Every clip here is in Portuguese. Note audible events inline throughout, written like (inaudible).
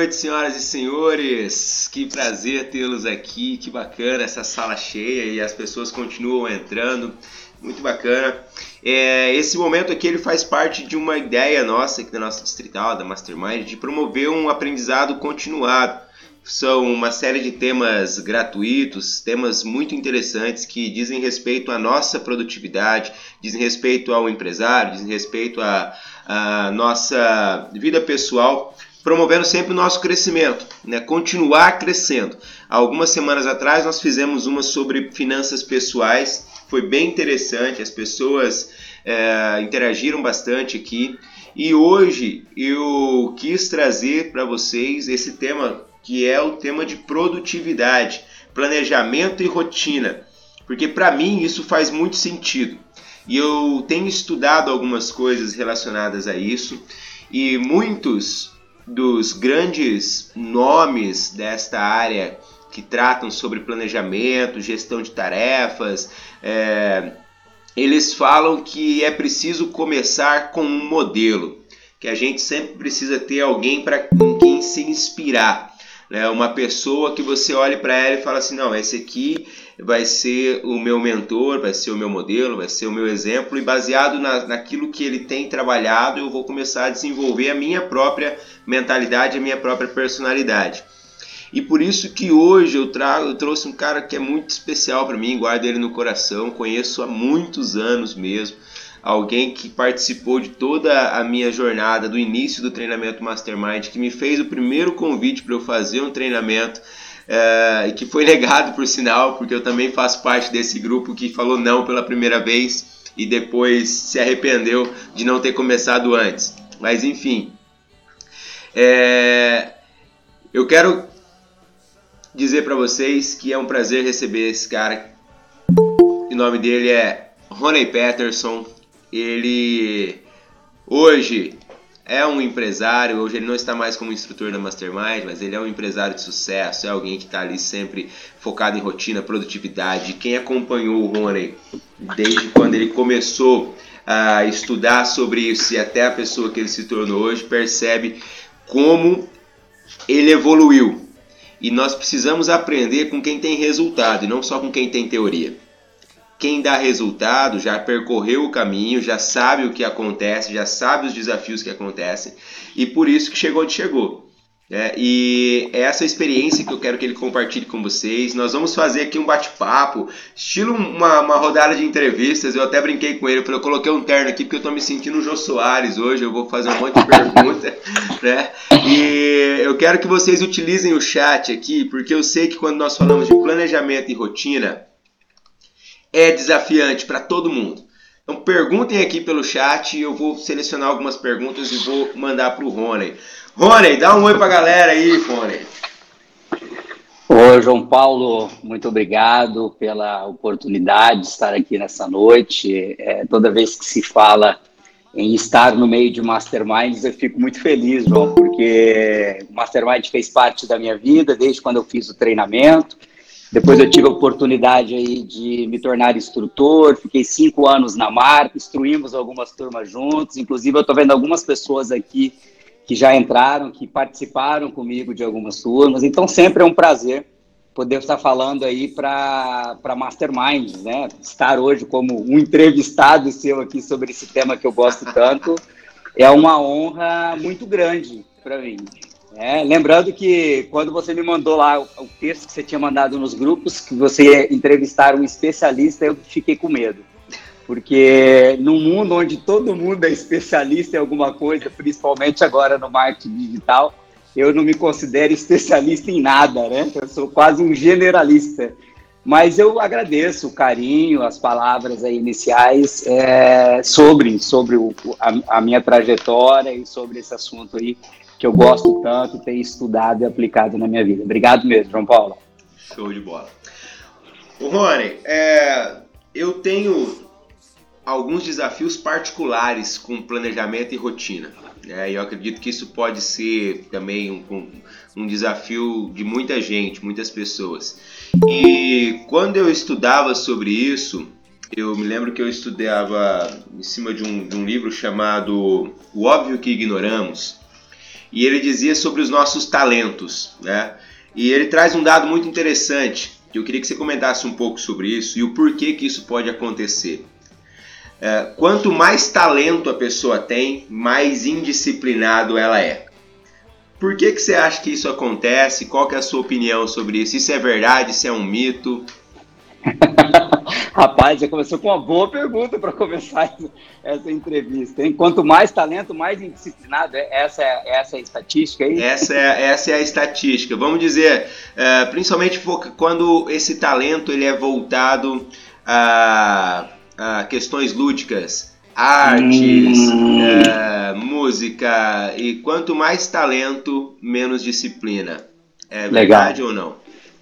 noite, senhoras e senhores. Que prazer tê-los aqui. Que bacana essa sala cheia e as pessoas continuam entrando. Muito bacana. É, esse momento aqui ele faz parte de uma ideia nossa aqui da nossa distrital, da Mastermind, de promover um aprendizado continuado. São uma série de temas gratuitos, temas muito interessantes que dizem respeito à nossa produtividade, dizem respeito ao empresário, dizem respeito à, à nossa vida pessoal promovendo sempre o nosso crescimento, né? continuar crescendo. Algumas semanas atrás nós fizemos uma sobre finanças pessoais, foi bem interessante, as pessoas é, interagiram bastante aqui. E hoje eu quis trazer para vocês esse tema que é o tema de produtividade, planejamento e rotina, porque para mim isso faz muito sentido. E eu tenho estudado algumas coisas relacionadas a isso e muitos dos grandes nomes desta área que tratam sobre planejamento, gestão de tarefas, é, eles falam que é preciso começar com um modelo, que a gente sempre precisa ter alguém para quem se inspirar, né? uma pessoa que você olhe para ela e fala assim, não, esse aqui vai ser o meu mentor, vai ser o meu modelo, vai ser o meu exemplo, e baseado na, naquilo que ele tem trabalhado, eu vou começar a desenvolver a minha própria mentalidade, a minha própria personalidade. E por isso que hoje eu, trago, eu trouxe um cara que é muito especial para mim, guardo ele no coração, conheço há muitos anos mesmo, alguém que participou de toda a minha jornada, do início do treinamento Mastermind, que me fez o primeiro convite para eu fazer um treinamento é, e que foi (laughs) negado por sinal, porque eu também faço parte desse grupo que falou não pela primeira vez e depois se arrependeu de não ter começado antes. Mas enfim, é, eu quero dizer para vocês que é um prazer receber esse cara. O nome dele é Ronnie Peterson. Ele hoje é um empresário, hoje ele não está mais como instrutor da Mastermind, mas ele é um empresário de sucesso, é alguém que está ali sempre focado em rotina, produtividade. Quem acompanhou o Rony desde quando ele começou a estudar sobre isso e até a pessoa que ele se tornou hoje, percebe como ele evoluiu. E nós precisamos aprender com quem tem resultado e não só com quem tem teoria. Quem dá resultado já percorreu o caminho, já sabe o que acontece, já sabe os desafios que acontecem e por isso que chegou onde chegou. É, e é essa experiência que eu quero que ele compartilhe com vocês. Nós vamos fazer aqui um bate-papo, estilo uma, uma, rodada de entrevistas. Eu até brinquei com ele, eu, coloquei um terno aqui porque eu estou me sentindo o Jô Soares hoje. Eu vou fazer um monte de perguntas, (laughs) né? E eu quero que vocês utilizem o chat aqui, porque eu sei que quando nós falamos de planejamento e rotina, é desafiante para todo mundo. Então perguntem aqui pelo chat, eu vou selecionar algumas perguntas e vou mandar para o Rony. Rony, dá um oi para a galera aí, Rony. Oi, João Paulo, muito obrigado pela oportunidade de estar aqui nessa noite. É, toda vez que se fala em estar no meio de masterminds, eu fico muito feliz, João, porque o mastermind fez parte da minha vida desde quando eu fiz o treinamento. Depois eu tive a oportunidade aí de me tornar instrutor, fiquei cinco anos na marca, instruímos algumas turmas juntos, inclusive eu estou vendo algumas pessoas aqui que já entraram, que participaram comigo de algumas turmas, então sempre é um prazer poder estar falando aí para Masterminds, né? Estar hoje como um entrevistado seu aqui sobre esse tema que eu gosto tanto é uma honra muito grande para mim. É, lembrando que quando você me mandou lá o, texto que você tinha mandado nos grupos, que você ia entrevistar um especialista, eu fiquei com medo. Porque num mundo onde todo mundo é especialista em alguma coisa, principalmente agora no marketing digital, eu não me considero especialista em nada, né? Eu sou quase um generalista. Mas eu agradeço o carinho, as palavras iniciais é, sobre, sobre o, a, a minha trajetória e sobre esse assunto aí que eu gosto tanto, tenho estudado e aplicado na minha vida. Obrigado mesmo, João Paulo. Show de bola. O Rony, é, eu tenho alguns desafios particulares com planejamento e rotina. É, eu acredito que isso pode ser também um, um desafio de muita gente, muitas pessoas. E quando eu estudava sobre isso, eu me lembro que eu estudava em cima de um, de um livro chamado O Óbvio que Ignoramos, e ele dizia sobre os nossos talentos, né? E ele traz um dado muito interessante, que eu queria que você comentasse um pouco sobre isso e o porquê que isso pode acontecer. É, quanto mais talento a pessoa tem, mais indisciplinado ela é. Por que, que você acha que isso acontece? Qual que é a sua opinião sobre isso? Isso é verdade? Isso é um mito? (laughs) Rapaz, já começou com uma boa pergunta para começar essa entrevista. Hein? Quanto mais talento, mais indisciplinado. É, essa é, essa é a estatística aí? Essa é, essa é a estatística. Vamos dizer, é, principalmente quando esse talento ele é voltado a uh, questões lúdicas, artes, hum. uh, música e quanto mais talento, menos disciplina. É verdade Legal. ou não?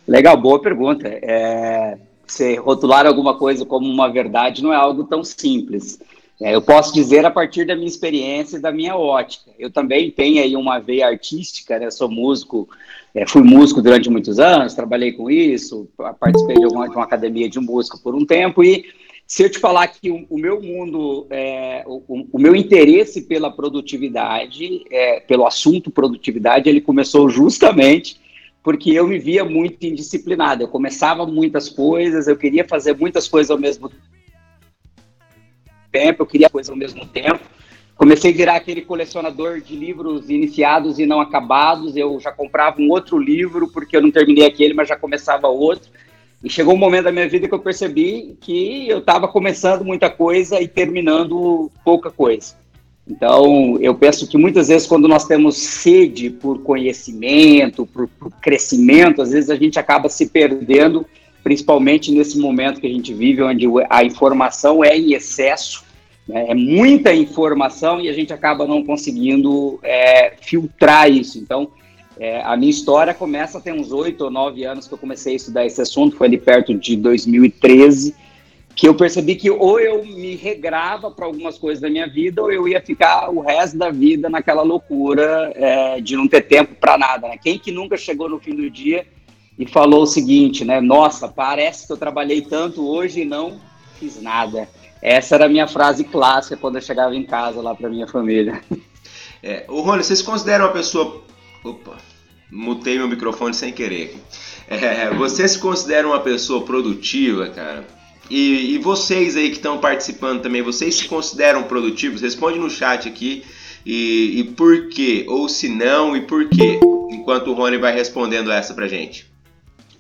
Legal, boa pergunta. É, você rotular alguma coisa como uma verdade não é algo tão simples. É, eu posso dizer a partir da minha experiência e da minha ótica. Eu também tenho aí uma veia artística, né? Sou músico, é, fui músico durante muitos anos, trabalhei com isso, participei de uma, de uma academia de música por um tempo e se eu te falar que o, o meu mundo, é, o, o, meu interesse pela produtividade, é, pelo assunto produtividade, ele começou justamente porque eu me via muito indisciplinado. Eu começava muitas coisas, eu queria fazer muitas coisas ao mesmo tempo, eu queria coisas ao mesmo tempo. Comecei a virar aquele colecionador de livros iniciados e não acabados. Eu já comprava um outro livro porque eu não terminei aquele, mas já começava outro. E chegou um momento da minha vida que eu percebi que eu estava começando muita coisa e terminando pouca coisa. Então, eu penso que muitas vezes, quando nós temos sede por conhecimento, por, por, crescimento, às vezes a gente acaba se perdendo, principalmente nesse momento que a gente vive, onde a informação é em excesso, né? é muita informação e a gente acaba não conseguindo é, filtrar isso. Então, é, a minha história começa tem uns oito ou nove anos que eu comecei a estudar esse assunto, foi ali perto de 2013, que eu percebi que ou eu me regrava para algumas coisas da minha vida, ou eu ia ficar o resto da vida naquela loucura é, de não ter tempo para nada. Né? Quem que nunca chegou no fim do dia e falou o seguinte, né? Nossa, parece que eu trabalhei tanto hoje e não fiz nada. Essa era a minha frase clássica quando eu chegava em casa lá para minha família. É, o Rony, vocês consideram uma pessoa Opa, mutei meu microfone sem querer. É, você se considera uma pessoa produtiva, cara? E, e vocês aí que estão participando também, vocês se consideram produtivos? Responde no chat aqui e, e por quê? Ou se não, e por quê? Enquanto o Rony vai respondendo essa pra gente.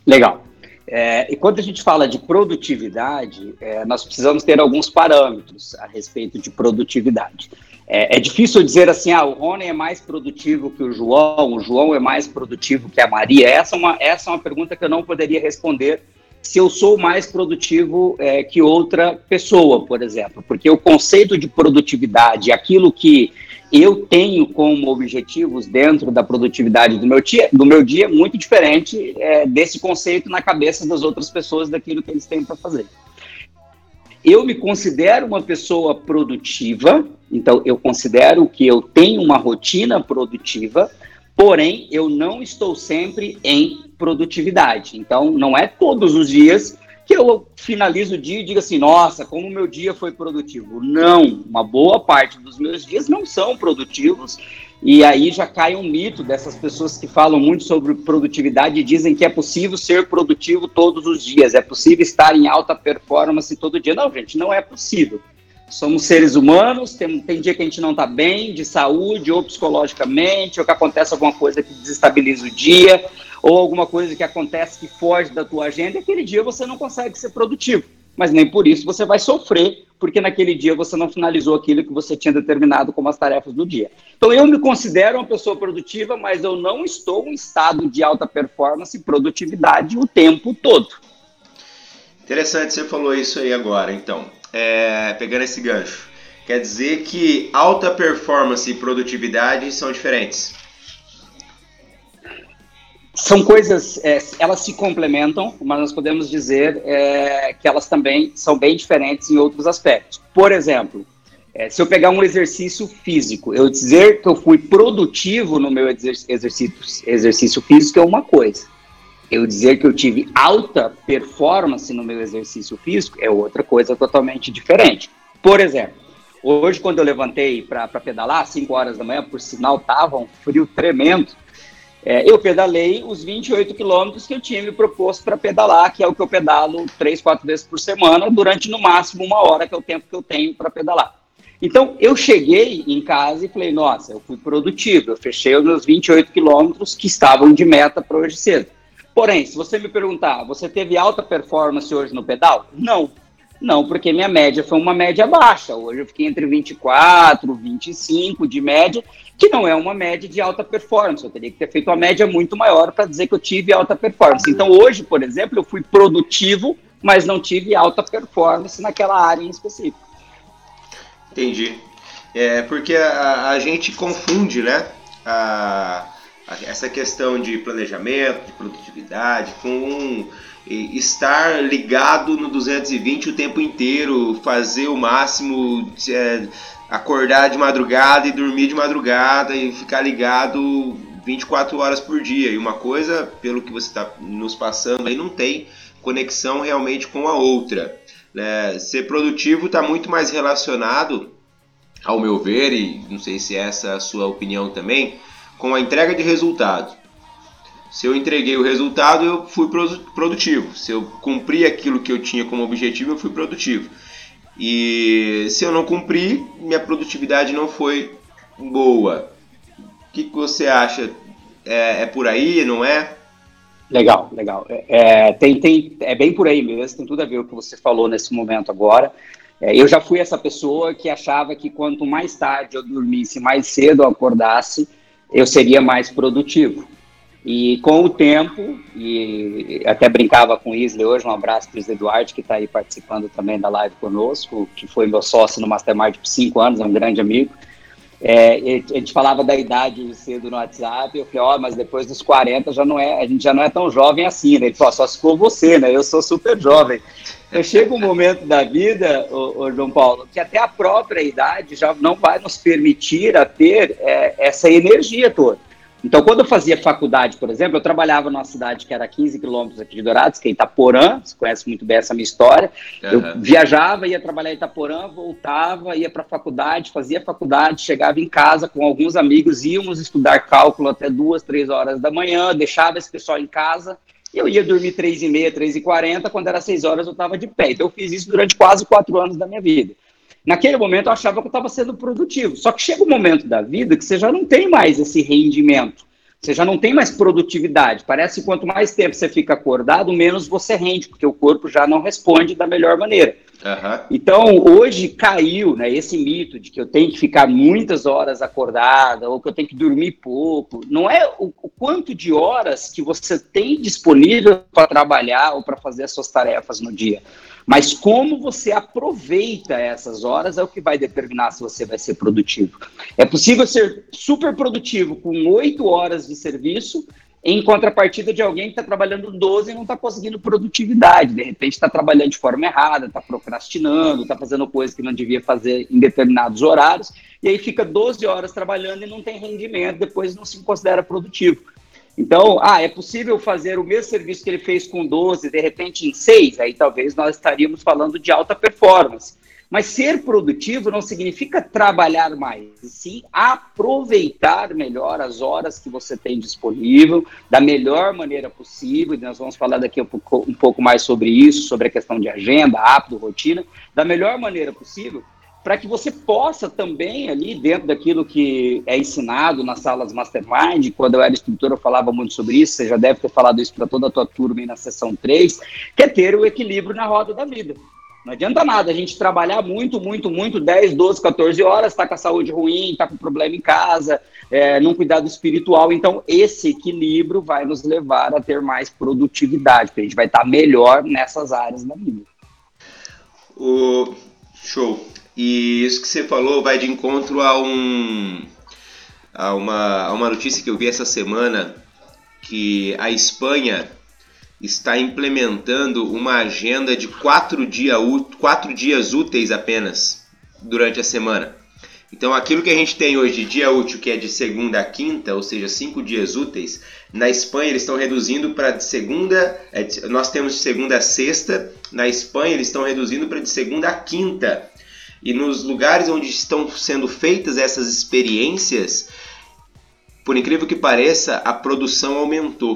Legal. É, e quando a gente fala de produtividade, é, nós precisamos ter alguns parâmetros a respeito de produtividade. É, é, difícil dizer assim, ah, o Rony é mais produtivo que o João, o João é mais produtivo que a Maria. Essa é uma, essa é uma pergunta que eu não poderia responder se eu sou mais produtivo é, que outra pessoa, por exemplo. Porque o conceito de produtividade, aquilo que eu tenho como objetivos dentro da produtividade do meu dia, do meu dia é muito diferente é, desse conceito na cabeça das outras pessoas, daquilo que eles têm para fazer. Eu me considero uma pessoa produtiva, então eu considero que eu tenho uma rotina produtiva, porém eu não estou sempre em produtividade. Então não é todos os dias que eu finalizo o dia e digo assim, nossa, como meu dia foi produtivo. Não, uma boa parte dos meus dias não são produtivos e aí já cai um mito dessas pessoas que falam muito sobre produtividade e dizem que é possível ser produtivo todos os dias, é possível estar em alta performance todo dia. Não, gente, não é possível. Somos seres humanos, tem, tem dia que a gente não está bem, de saúde, ou psicologicamente, ou que acontece alguma coisa que desestabiliza o dia, ou alguma coisa que acontece que foge da tua agenda, e aquele dia você não consegue ser produtivo mas nem por isso você vai sofrer, porque naquele dia você não finalizou aquilo que você tinha determinado como as tarefas do dia. Então eu me considero uma pessoa produtiva, mas eu não estou em estado de alta performance e produtividade o tempo todo. Interessante, você falou isso aí agora, então. É, pegando esse gancho. Quer dizer que alta performance e produtividade são diferentes? São coisas, é, elas se complementam, mas nós podemos dizer é, que elas também são bem diferentes em outros aspectos. Por exemplo, é, se eu pegar um exercício físico, eu dizer que eu fui produtivo no meu exercício, exercício físico é uma coisa. Eu dizer que eu tive alta performance no meu exercício físico é outra coisa totalmente diferente. Por exemplo, hoje quando eu levantei para pedalar, 5 horas da manhã, por sinal estava um frio tremendo, é, eu pedalei os 28 quilômetros que eu tinha me proposto para pedalar, que é o que eu pedalo 3, 4 vezes por semana, durante no máximo uma hora, que é o tempo que eu tenho para pedalar. Então, eu cheguei em casa e falei, nossa, eu fui produtivo, eu fechei os meus 28 quilômetros que estavam de meta para hoje cedo. Porém, se você me perguntar, você teve alta performance hoje no pedal? Não. Não, porque minha média foi uma média baixa. Hoje eu fiquei entre 24, 25 de média, que não é uma média de alta performance. Eu teria que ter feito uma média muito maior para dizer que eu tive alta performance. Então, hoje, por exemplo, eu fui produtivo, mas não tive alta performance naquela área em específico. Entendi. É porque a, a gente confunde, né? A, a, essa questão de planejamento, de produtividade, com estar ligado no 220 o tempo inteiro, fazer o máximo, é, acordar de madrugada e dormir de madrugada e ficar ligado 24 horas por dia. E uma coisa, pelo que você está nos passando aí, não tem conexão realmente com a outra. Né? Ser produtivo está muito mais relacionado, ao meu ver, e não sei se essa é a sua opinião também, com a entrega de resultado. Se eu entreguei o resultado, eu fui produtivo. Se eu cumpri aquilo que eu tinha como objetivo, eu fui produtivo. E se eu não cumpri, minha produtividade não foi boa. O que, que você acha? É, é, por aí, não é? Legal, legal. É, é, tem, tem, é bem por aí mesmo, tem tudo a ver com o que você falou nesse momento agora. É, eu já fui essa pessoa que achava que quanto mais tarde eu dormisse, mais cedo eu acordasse, eu seria mais produtivo. E com o tempo, e até brincava com o Isley hoje, um abraço para o Eduardo, que está aí participando também da live conosco, que foi meu sócio no Mastermind por cinco anos, é um grande amigo. É, a gente falava da idade cedo no WhatsApp, eu falei, ó, oh, mas depois dos 40 já não é, a gente já não é tão jovem assim, né? Ele falou, só se for você, né? Eu sou super jovem. Então chega um momento da vida, ô, ô, João Paulo, que até a própria idade já não vai nos permitir a ter é, essa energia toda. Então, quando eu fazia faculdade, por exemplo, eu trabalhava numa cidade que era 15 quilômetros aqui de Dourados, que é Itaporã, você conhece muito bem essa minha história. Uhum. Eu viajava, ia trabalhar em Itaporã, voltava, ia para a faculdade, fazia faculdade, chegava em casa com alguns amigos, íamos estudar cálculo até duas, três horas da manhã, deixava esse pessoal em casa, e eu ia dormir três e meia, três e quarenta, quando era seis horas eu estava de pé. Então, eu fiz isso durante quase quatro anos da minha vida. Naquele momento eu achava que eu estava sendo produtivo. Só que chega um momento da vida que você já não tem mais esse rendimento. Você já não tem mais produtividade. Parece que quanto mais tempo você fica acordado, menos você rende, porque o corpo já não responde da melhor maneira. Uhum. Então, hoje caiu né, esse mito de que eu tenho que ficar muitas horas acordada ou que eu tenho que dormir pouco. Não é o, o quanto de horas que você tem disponível para trabalhar ou para fazer as suas tarefas no dia. Mas como você aproveita essas horas é o que vai determinar se você vai ser produtivo. É possível ser super produtivo com oito horas de serviço, em contrapartida de alguém que está trabalhando 12 e não está conseguindo produtividade. De repente está trabalhando de forma errada, está procrastinando, está fazendo coisas que não devia fazer em determinados horários, e aí fica 12 horas trabalhando e não tem rendimento, depois não se considera produtivo. Então, ah, é possível fazer o mesmo serviço que ele fez com 12, de repente em 6? Aí talvez nós estaríamos falando de alta performance. Mas ser produtivo não significa trabalhar mais, e sim aproveitar melhor as horas que você tem disponível, da melhor maneira possível. E nós vamos falar daqui um pouco, um pouco mais sobre isso, sobre a questão de agenda, hábito, rotina, da melhor maneira possível, para que você possa também ali dentro daquilo que é ensinado nas salas mastermind, quando eu era instrutor eu falava muito sobre isso, você já deve ter falado isso para toda a tua turma na sessão 3, que é ter o equilíbrio na roda da vida. Não adianta nada a gente trabalhar muito, muito, muito, 10, 12, 14 horas, está com a saúde ruim, está com problema em casa, é, num cuidado espiritual. Então, esse equilíbrio vai nos levar a ter mais produtividade, porque a gente vai estar tá melhor nessas áreas da vida. O... Show. E isso que você falou vai de encontro a, um, a, uma, a uma notícia que eu vi essa semana que a Espanha está implementando uma agenda de quatro, dia, quatro dias úteis apenas durante a semana. Então, aquilo que a gente tem hoje de dia útil, que é de segunda a quinta, ou seja, cinco dias úteis, na Espanha eles estão reduzindo para de segunda. É, nós temos de segunda a sexta, na Espanha eles estão reduzindo para de segunda a quinta. E nos lugares onde estão sendo feitas essas experiências, por incrível que pareça, a produção aumentou.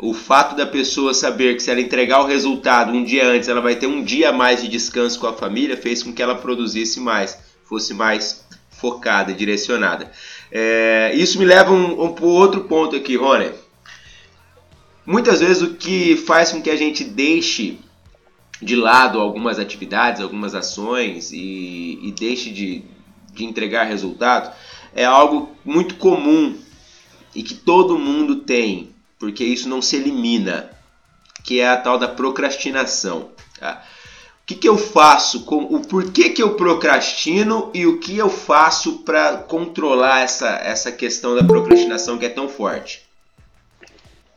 O fato da pessoa saber que se ela entregar o resultado um dia antes, ela vai ter um dia a mais de descanso com a família, fez com que ela produzisse mais, fosse mais focada, direcionada. É, isso me leva um, um, outro ponto aqui, Rony. Muitas vezes o que faz com que a gente deixe de lado algumas atividades, algumas ações e, e deixe de, de entregar resultado é algo muito comum e que todo mundo tem porque isso não se elimina, que é a tal da procrastinação. Tá? O que, que eu faço, com o porquê que eu procrastino e o que eu faço para controlar essa, essa questão da procrastinação que é tão forte?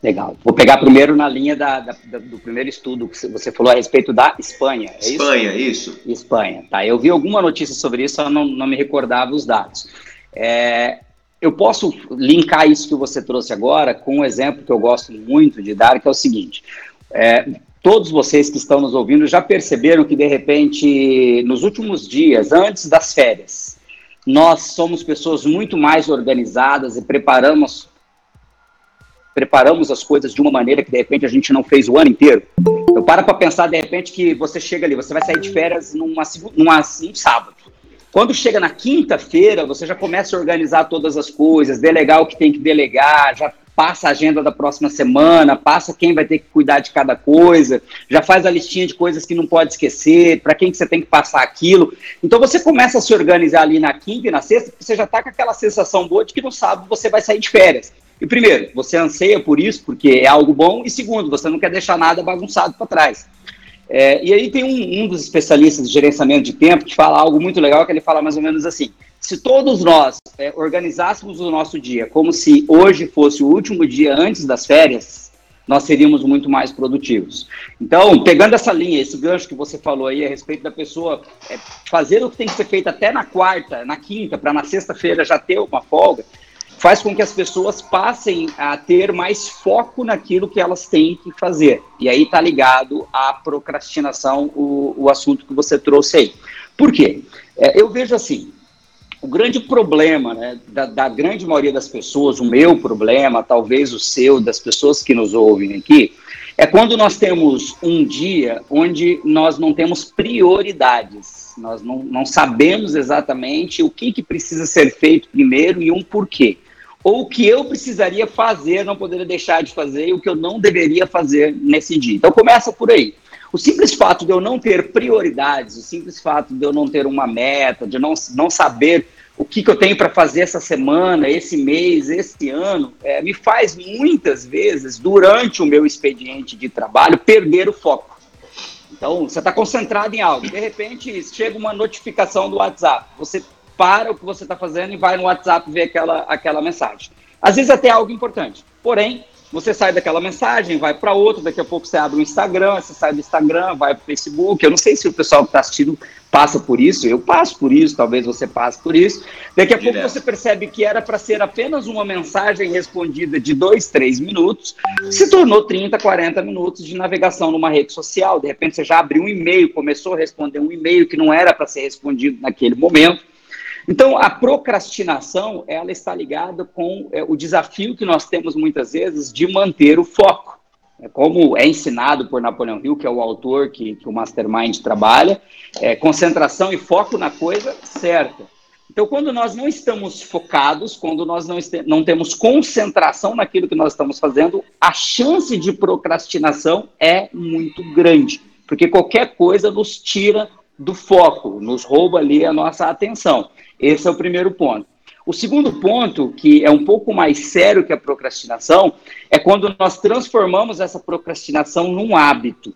Legal. Vou pegar primeiro na linha da, da, do primeiro estudo que você falou a respeito da Espanha. É Espanha, isso? isso? Espanha. Tá. Eu vi alguma notícia sobre isso, eu não, não me recordava os dados. É, eu posso linkar isso que você trouxe agora com um exemplo que eu gosto muito de dar, que é o seguinte: é, todos vocês que estão nos ouvindo já perceberam que, de repente, nos últimos dias, antes das férias, nós somos pessoas muito mais organizadas e preparamos preparamos as coisas de uma maneira que de repente a gente não fez o ano inteiro. Eu para para pensar de repente que você chega ali, você vai sair de férias numa, numa, num sábado. Quando chega na quinta-feira, você já começa a organizar todas as coisas, delegar o que tem que delegar, já passa a agenda da próxima semana, passa quem vai ter que cuidar de cada coisa, já faz a listinha de coisas que não pode esquecer, para quem que você tem que passar aquilo. Então você começa a se organizar ali na quinta e na sexta, porque você já está com aquela sensação boa de que no sábado você vai sair de férias. E primeiro, você anseia por isso, porque é algo bom, e segundo, você não quer deixar nada bagunçado para trás. É, e aí tem um, um, dos especialistas de gerenciamento de tempo que fala algo muito legal, que ele fala mais ou menos assim, se todos nós é, organizássemos o nosso dia como se hoje fosse o último dia antes das férias, nós seríamos muito mais produtivos. Então, pegando essa linha, esse gancho que você falou aí a respeito da pessoa é, fazer o que tem que ser feito até na quarta, na quinta, para na sexta-feira já ter uma folga, faz com que as pessoas passem a ter mais foco naquilo que elas têm que fazer. E aí está ligado à procrastinação, o, o assunto que você trouxe aí. Por quê? É, eu vejo assim, o grande problema né, da, da, grande maioria das pessoas, o meu problema, talvez o seu, das pessoas que nos ouvem aqui, é quando nós temos um dia onde nós não temos prioridades. Nós não, não sabemos exatamente o que, que precisa ser feito primeiro e um porquê ou o que eu precisaria fazer, não poderia deixar de fazer, e o que eu não deveria fazer nesse dia. Então começa por aí. O simples fato de eu não ter prioridades, o simples fato de eu não ter uma meta, de não, não saber o que, que eu tenho para fazer essa semana, esse mês, esse ano, é, me faz muitas vezes, durante o meu expediente de trabalho, perder o foco. Então, você está concentrado em algo, de repente chega uma notificação do WhatsApp, você para o que você está fazendo e vai no WhatsApp ver aquela, aquela mensagem. Às vezes até algo importante. Porém, você sai daquela mensagem, vai para outra, daqui a pouco você abre o Instagram, você sai do Instagram, vai para o Facebook. Eu não sei se o pessoal que está assistindo passa por isso, eu passo por isso, talvez você passe por isso. Daqui a Direto. pouco você percebe que era para ser apenas uma mensagem respondida de dois, três minutos, se tornou 30, 40 minutos de navegação numa rede social. De repente você já abriu um e-mail, começou a responder um e-mail que não era para ser respondido naquele momento. Então, a procrastinação, ela está ligada com é, o desafio que nós temos muitas vezes de manter o foco. É, como é ensinado por Napoleão Hill, que é o autor que, que o Mastermind trabalha, é, concentração e foco na coisa certa. Então, quando nós não estamos focados, quando nós não, não temos concentração naquilo que nós estamos fazendo, a chance de procrastinação é muito grande, porque qualquer coisa nos tira do foco, nos rouba ali a nossa atenção. Esse é o primeiro ponto. O segundo ponto, que é um pouco mais sério que a procrastinação, é quando nós transformamos essa procrastinação num hábito.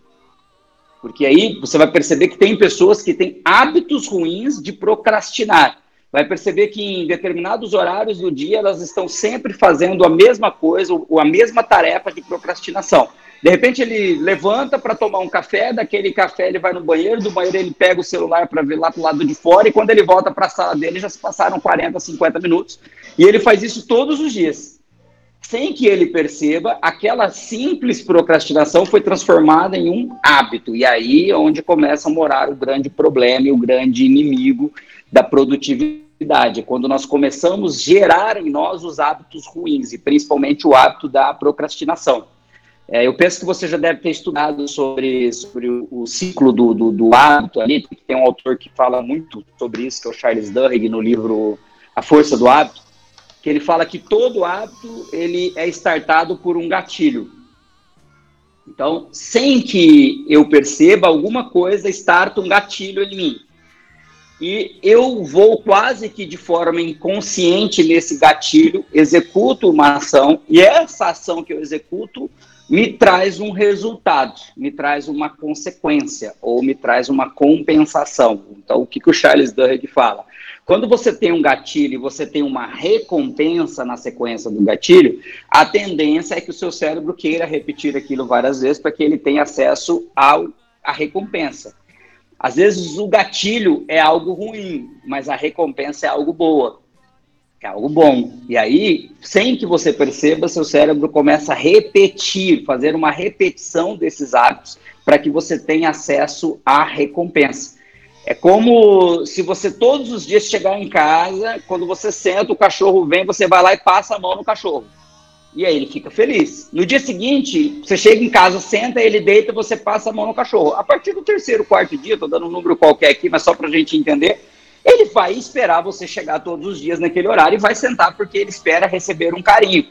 Porque aí você vai perceber que tem pessoas que têm hábitos ruins de procrastinar. Vai perceber que em determinados horários do dia elas estão sempre fazendo a mesma coisa, ou a mesma tarefa de procrastinação. De repente ele levanta para tomar um café, daquele café ele vai no banheiro, do banheiro ele pega o celular para ver lá para o lado de fora, e quando ele volta para a sala dele já se passaram 40, 50 minutos. E ele faz isso todos os dias. Sem que ele perceba, aquela simples procrastinação foi transformada em um hábito. E aí é onde começa a morar o grande problema e o grande inimigo da produtividade. Quando nós começamos a gerar em nós os hábitos ruins, e principalmente o hábito da procrastinação. É, eu penso que você já deve ter estudado sobre, sobre o, o ciclo do, do, do, hábito ali, tem um autor que fala muito sobre isso, que é o Charles Duhigg, no livro A Força do Hábito, que ele fala que todo hábito ele é startado por um gatilho. Então, sem que eu perceba, alguma coisa starta um gatilho em mim. E eu vou quase que de forma inconsciente nesse gatilho, executo uma ação, e essa ação que eu executo me traz um resultado, me traz uma consequência ou me traz uma compensação. Então, o que, que o Charles Duhigg fala? Quando você tem um gatilho e você tem uma recompensa na sequência do gatilho, a tendência é que o seu cérebro queira repetir aquilo várias vezes para que ele tenha acesso ao, à recompensa. Às vezes o gatilho é algo ruim, mas a recompensa é algo boa é algo bom. E aí, sem que você perceba, seu cérebro começa a repetir, fazer uma repetição desses hábitos para que você tenha acesso à recompensa. É como se você todos os dias chegar em casa, quando você senta, o cachorro vem, você vai lá e passa a mão no cachorro. E aí ele fica feliz. No dia seguinte, você chega em casa, senta, ele deita, você passa a mão no cachorro. A partir do terceiro, quarto dia, estou dando um número qualquer aqui, mas só para a gente entender, ele vai esperar você chegar todos os dias naquele horário e vai sentar porque ele espera receber um carinho.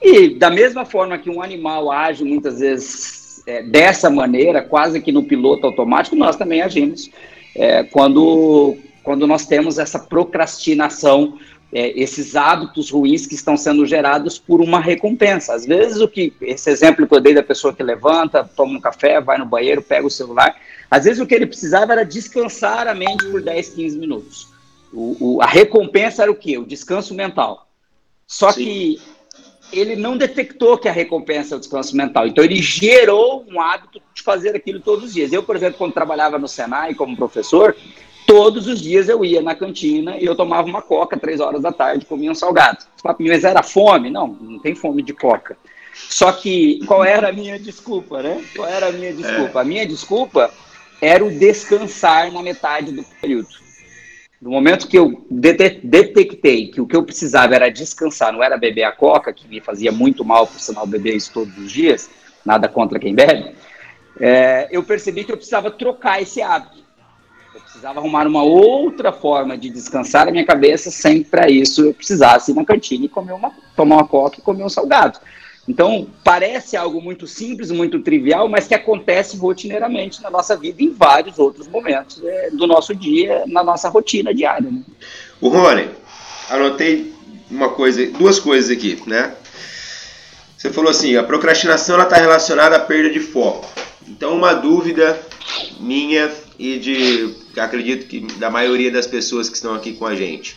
E da mesma forma que um animal age muitas vezes é, dessa maneira, quase que no piloto automático, nós também agimos é, quando, quando nós temos essa procrastinação, é, esses hábitos ruins que estão sendo gerados por uma recompensa. Às vezes, o que esse exemplo que eu dei da pessoa que levanta, toma um café, vai no banheiro, pega o celular, às vezes o que ele precisava era descansar a mente por 10, 15 minutos. O, o, a recompensa era o quê? O descanso mental. Só Sim. que ele não detectou que a recompensa é o descanso mental. Então ele gerou um hábito de fazer aquilo todos os dias. Eu, por exemplo, quando trabalhava no Senai como professor, todos os dias eu ia na cantina e eu tomava uma coca três horas da tarde, comia um salgado. Mas era fome? Não, não tem fome de coca. Só que qual era a minha desculpa, né? Qual era a minha desculpa? É. A minha desculpa era o descansar na metade do período. No momento que eu detectei que o que eu precisava era descansar, não era beber a coca, que me fazia muito mal, por sinal, beber isso todos os dias, nada contra quem bebe, é, eu percebi que eu precisava trocar esse hábito. Eu precisava arrumar uma outra forma de descansar a minha cabeça sem, para isso, eu precisasse ir na cantina e comer uma, tomar uma coca e comer um salgado. Então, parece algo muito simples, muito trivial, mas que acontece rotineiramente na nossa vida em vários outros momentos é, do nosso dia, na nossa rotina diária. Né? O Rony, anotei uma coisa, duas coisas aqui, né? Você falou assim, a procrastinação está relacionada à perda de foco. Então, uma dúvida minha e de, acredito que da maioria das pessoas que estão aqui com a gente.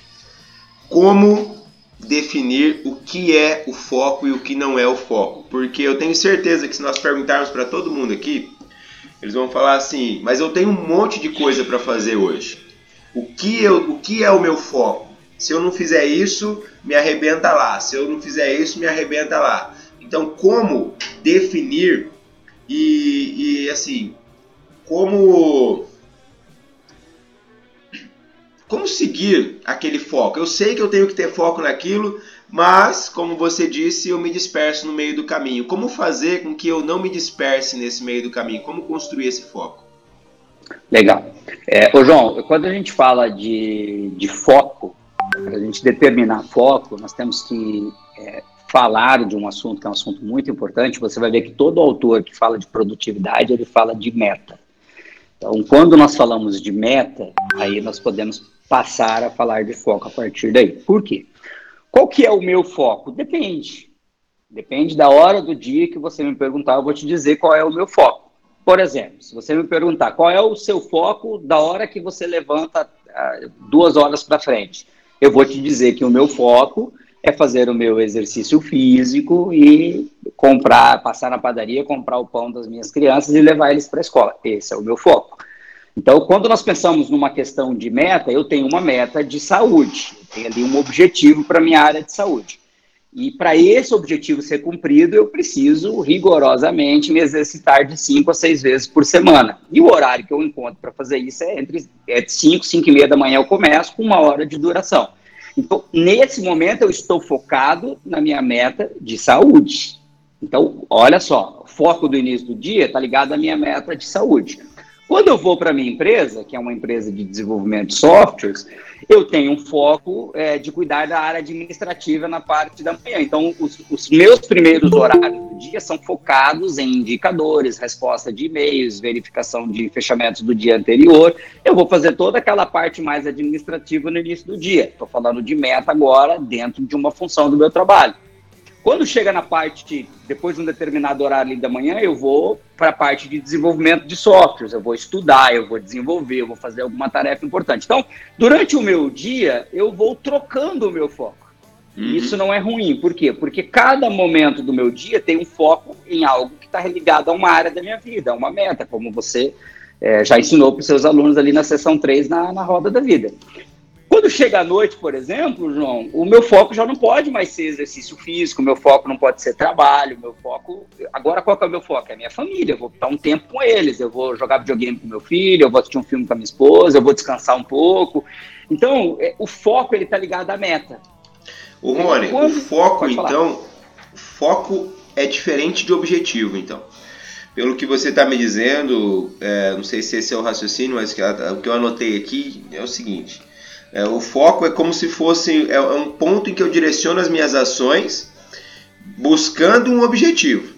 Como definir o que é o foco e o que não é o foco. Porque eu tenho certeza que se nós perguntarmos para todo mundo aqui, eles vão falar assim: "Mas eu tenho um monte de coisa para fazer hoje. O que eu, o que é o meu foco? Se eu não fizer isso, me arrebenta lá. Se eu não fizer isso, me arrebenta lá." Então, como definir e, e assim, como como seguir aquele foco? Eu sei que eu tenho que ter foco naquilo, mas, como você disse, eu me disperso no meio do caminho. Como fazer com que eu não me disperse nesse meio do caminho? Como construir esse foco? Legal. É, ô João, quando a gente fala de, de foco, a gente determinar foco, nós temos que é, falar de um assunto que é um assunto muito importante. Você vai ver que todo autor que fala de produtividade, ele fala de meta. Então, quando nós falamos de meta, aí nós podemos passar a falar de foco a partir daí. Por quê? Qual que é o meu foco? Depende. Depende da hora do dia que você me perguntar, eu vou te dizer qual é o meu foco. Por exemplo, se você me perguntar qual é o seu foco da hora que você levanta ah, duas horas para frente, eu vou te dizer que o meu foco é fazer o meu exercício físico e comprar, passar na padaria, comprar o pão das minhas crianças e levar eles para a escola. Esse é o meu foco. Então, quando nós pensamos numa questão de meta, eu tenho uma meta de saúde, eu tenho ali um objetivo para minha área de saúde. E para esse objetivo ser cumprido, eu preciso rigorosamente me exercitar de 5 a 6 vezes por semana. E o horário que eu encontro para fazer isso é entre é 5, 5 e meia da manhã eu começo, com uma hora de duração. Então, nesse momento, eu estou focado na minha meta de saúde. Então, olha só, o foco do início do dia está ligado à minha meta de saúde. Quando eu vou para minha empresa, que é uma empresa de desenvolvimento de softwares, eu tenho um foco é, de cuidar da área administrativa na parte da manhã. Então, os, os, meus primeiros horários do dia são focados em indicadores, resposta de e-mails, verificação de fechamentos do dia anterior. Eu vou fazer toda aquela parte mais administrativa no início do dia. Estou falando de meta agora dentro de uma função do meu trabalho. Quando chega na parte, depois de um determinado horário da manhã, eu vou para a parte de desenvolvimento de softwares, eu vou estudar, eu vou desenvolver, eu vou fazer alguma tarefa importante. Então, durante o meu dia, eu vou trocando o meu foco. Uhum. Isso não é ruim, por quê? Porque cada momento do meu dia tem um foco em algo que está ligado a uma área da minha vida, a uma meta, como você é, já ensinou para os seus alunos ali na sessão 3 na, na roda da vida. Quando chega a noite, por exemplo, João, o meu foco já não pode mais ser exercício físico, o meu foco não pode ser trabalho, meu foco. Agora qual é o meu foco? É a minha família. Eu vou estar um tempo com eles, eu vou jogar videogame com meu filho, eu vou assistir um filme com a minha esposa, eu vou descansar um pouco. Então, é, o foco ele está ligado à meta. O Rony, Quando... o foco, então, foco é diferente de objetivo, então. Pelo que você está me dizendo, é, não sei se esse é o raciocínio, mas o que eu anotei aqui é o seguinte é, o foco é como se fosse é, é um ponto em que eu direciono as minhas ações buscando um objetivo.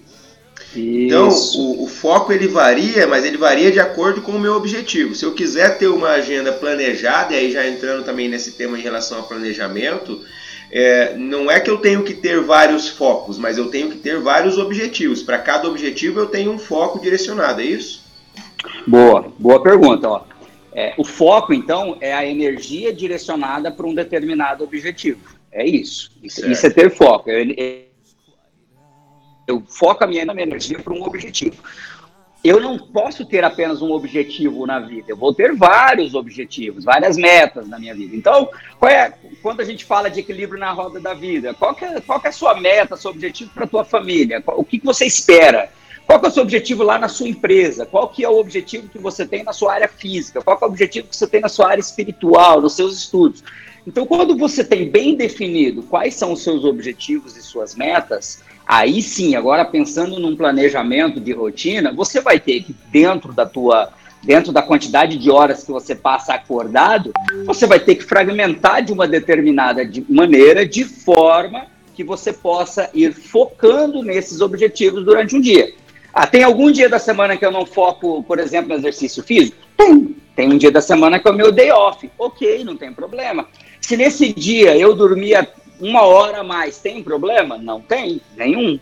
Então, Isso. Então, o, o, foco ele varia, mas ele varia de acordo com o meu objetivo. Se eu quiser ter uma agenda planejada, e aí já entrando também nesse tema em relação ao planejamento, é, não é que eu tenho que ter vários focos, mas eu tenho que ter vários objetivos. Para cada objetivo eu tenho um foco direcionado, é isso? Boa, boa pergunta. Ó. É, o foco, então, é a energia direcionada para um determinado objetivo. É isso. Isso, isso é ter foco. Eu, eu foco a minha, a minha energia para um objetivo. Eu não posso ter apenas um objetivo na vida. Eu vou ter vários objetivos, várias metas na minha vida. Então, é, quando a gente fala de equilíbrio na roda da vida, qual é, qual é a sua meta, seu objetivo para a tua família? O que, que você espera? Qual é o seu objetivo lá na sua empresa? Qual que é o objetivo que você tem na sua área física? Qual é o objetivo que você tem na sua área espiritual, nos seus estudos? Então, quando você tem bem definido quais são os seus objetivos e suas metas, aí sim, agora pensando num planejamento de rotina, você vai ter que dentro da tua dentro da quantidade de horas que você passa acordado, você vai ter que fragmentar de uma determinada de maneira de forma que você possa ir focando nesses objetivos durante um dia. Ah, tem algum dia da semana que eu não foco, por exemplo, no exercício físico? Tem. Tem um dia da semana que é o meu day off. Ok, não tem problema. Se nesse dia eu dormia uma hora a mais, tem problema? Não tem, nenhum.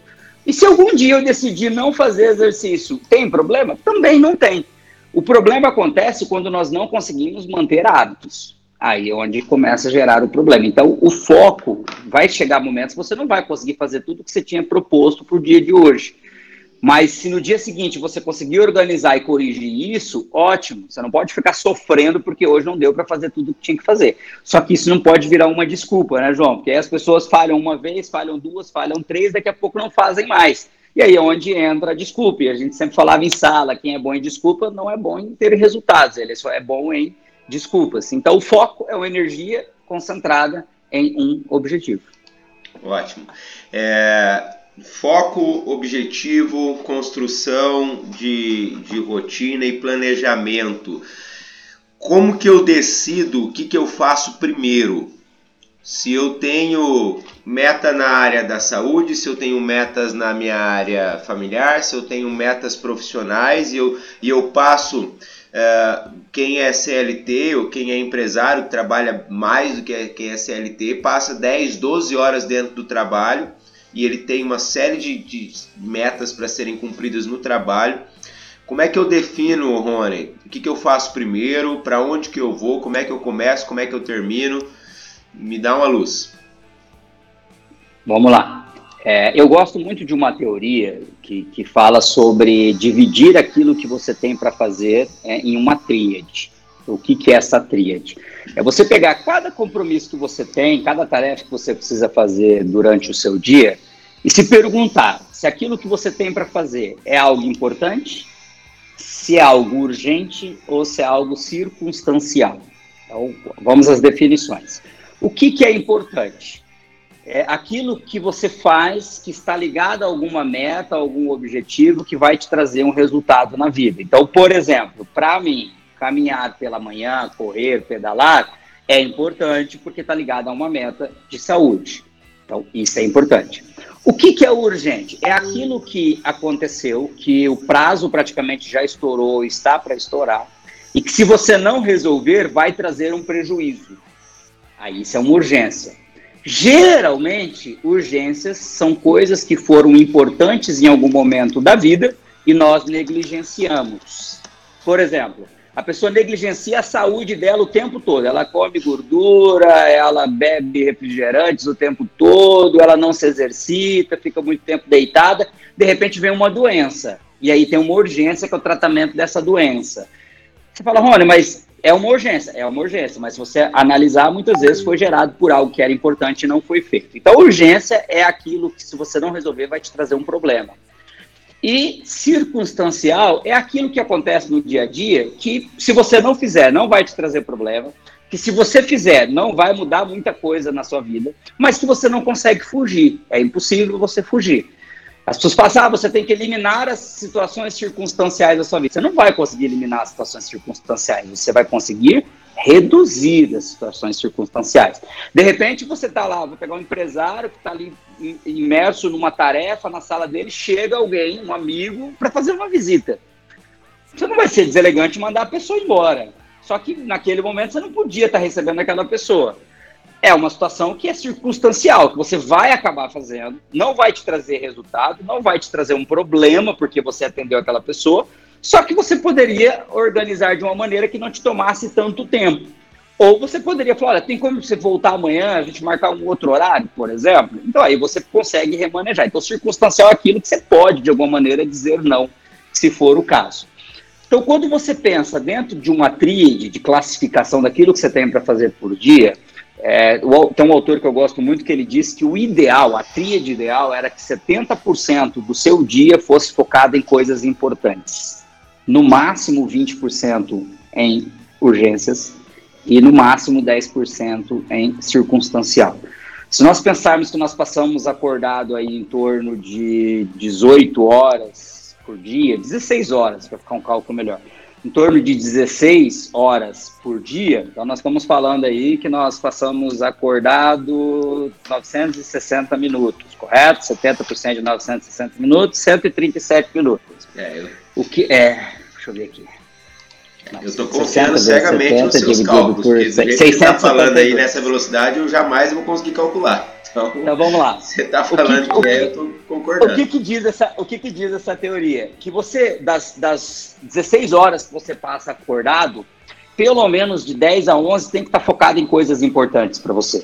E se algum dia eu decidir não fazer exercício, tem problema? Também não tem. O problema acontece quando nós não conseguimos manter hábitos. Aí é onde começa a gerar o problema. Então, o foco vai chegar momentos que você não vai conseguir fazer tudo que você tinha proposto para o dia de hoje. Mas se no dia seguinte você conseguir organizar e corrigir isso, ótimo. Você não pode ficar sofrendo porque hoje não deu para fazer tudo o que tinha que fazer. Só que isso não pode virar uma desculpa, né, João? Porque aí as pessoas falham uma vez, falham duas, falham três, daqui a pouco não fazem mais. E aí é onde entra a desculpa. E a gente sempre falava em sala, quem é bom em desculpa não é bom em ter resultados, ele só é bom em desculpas. Então o foco é uma energia concentrada em um objetivo. Ótimo. É, Foco, objetivo, construção de, de rotina e planejamento. Como que eu decido o que, que eu faço primeiro? Se eu tenho meta na área da saúde, se eu tenho metas na minha área familiar, se eu tenho metas profissionais e eu, e eu passo uh, quem é CLT ou quem é empresário, que trabalha mais do que quem é CLT, passa 10, 12 horas dentro do trabalho e ele tem uma série de, de metas para serem cumpridas no trabalho. Como é que eu defino, Rony? O que, que eu faço primeiro? Para onde que eu vou? Como é que eu começo? Como é que eu termino? Me dá uma luz. Vamos lá. É, eu gosto muito de uma teoria que, que fala sobre dividir aquilo que você tem para fazer é, em uma tríade. O que, que é essa tríade? É você pegar cada compromisso que você tem, cada tarefa que você precisa fazer durante o seu dia e se perguntar se aquilo que você tem para fazer é algo importante, se é algo urgente ou se é algo circunstancial. Então, vamos às definições. O que, que é importante? é aquilo que você faz que está ligado a alguma meta, a algum objetivo que vai te trazer um resultado na vida. Então, por exemplo, para mim, caminhar pela manhã, correr, pedalar, é importante porque está ligado a uma meta de saúde. Então, isso é importante. O que, que é urgente? É aquilo que aconteceu, que o prazo praticamente já estourou, está para estourar, e que se você não resolver, vai trazer um prejuízo. Aí isso é uma urgência. Geralmente, urgências são coisas que foram importantes em algum momento da vida e nós negligenciamos. Por exemplo, a pessoa negligencia a saúde dela o tempo todo. Ela come gordura, ela bebe refrigerantes o tempo todo, ela não se exercita, fica muito tempo deitada. De repente vem uma doença. E aí tem uma urgência que é o tratamento dessa doença. Você fala, Rony, mas é uma urgência, é uma urgência, mas se você analisar, muitas vezes foi gerado por algo que era importante e não foi feito. Então, urgência é aquilo que, se você não resolver, vai te trazer um problema. E circunstancial é aquilo que acontece no dia a dia que, se você não fizer, não vai te trazer problema, que se você fizer, não vai mudar muita coisa na sua vida, mas que você não consegue fugir. É impossível você fugir. As pessoas falam, ah, você tem que eliminar as situações circunstanciais da sua vida. Você não vai conseguir eliminar as situações circunstanciais, você vai conseguir reduzir as situações circunstanciais. De repente, você está lá, vou pegar um empresário que está ali imerso numa tarefa, na sala dele, chega alguém, um amigo, para fazer uma visita. Você não vai ser deselegante mandar a pessoa embora. Só que naquele momento você não podia estar tá recebendo aquela pessoa é uma situação que é circunstancial, que você vai acabar fazendo, não vai te trazer resultado, não vai te trazer um problema porque você atendeu aquela pessoa, só que você poderia organizar de uma maneira que não te tomasse tanto tempo. Ou você poderia falar, olha, tem como você voltar amanhã, a gente marcar um outro horário, por exemplo? Então aí você consegue remanejar. Então, circunstancial é aquilo que você pode, de alguma maneira, dizer não, se for o caso. Então, quando você pensa dentro de uma tríade de classificação daquilo que você tem para fazer por dia, é, tem um autor que eu gosto muito que ele diz que o ideal, a tríade ideal, era que 70% do seu dia fosse focado em coisas importantes. No máximo 20% em urgências e no máximo 10% em circunstancial. Se nós pensarmos que nós passamos acordado aí em torno de 18 horas por dia, 16 horas, para ficar um cálculo melhor, em torno de 16 horas por dia. Então, nós estamos falando aí que nós passamos acordado 960 minutos, correto? 70% de 960 minutos, 137 minutos. É. O que é. Deixa eu ver aqui. eu estou confiando cegamente nos seus cálculos, por porque do jeito que você está falando aí nessa velocidade, eu jamais vou conseguir calcular. Então, então vamos lá. Você está falando que, que, é, eu estou concordando. O que, que, diz essa, o que, que diz essa teoria? Que você, das, das 16 horas que você passa acordado, pelo menos de 10 a 11 tem que estar tá focado em coisas importantes para você,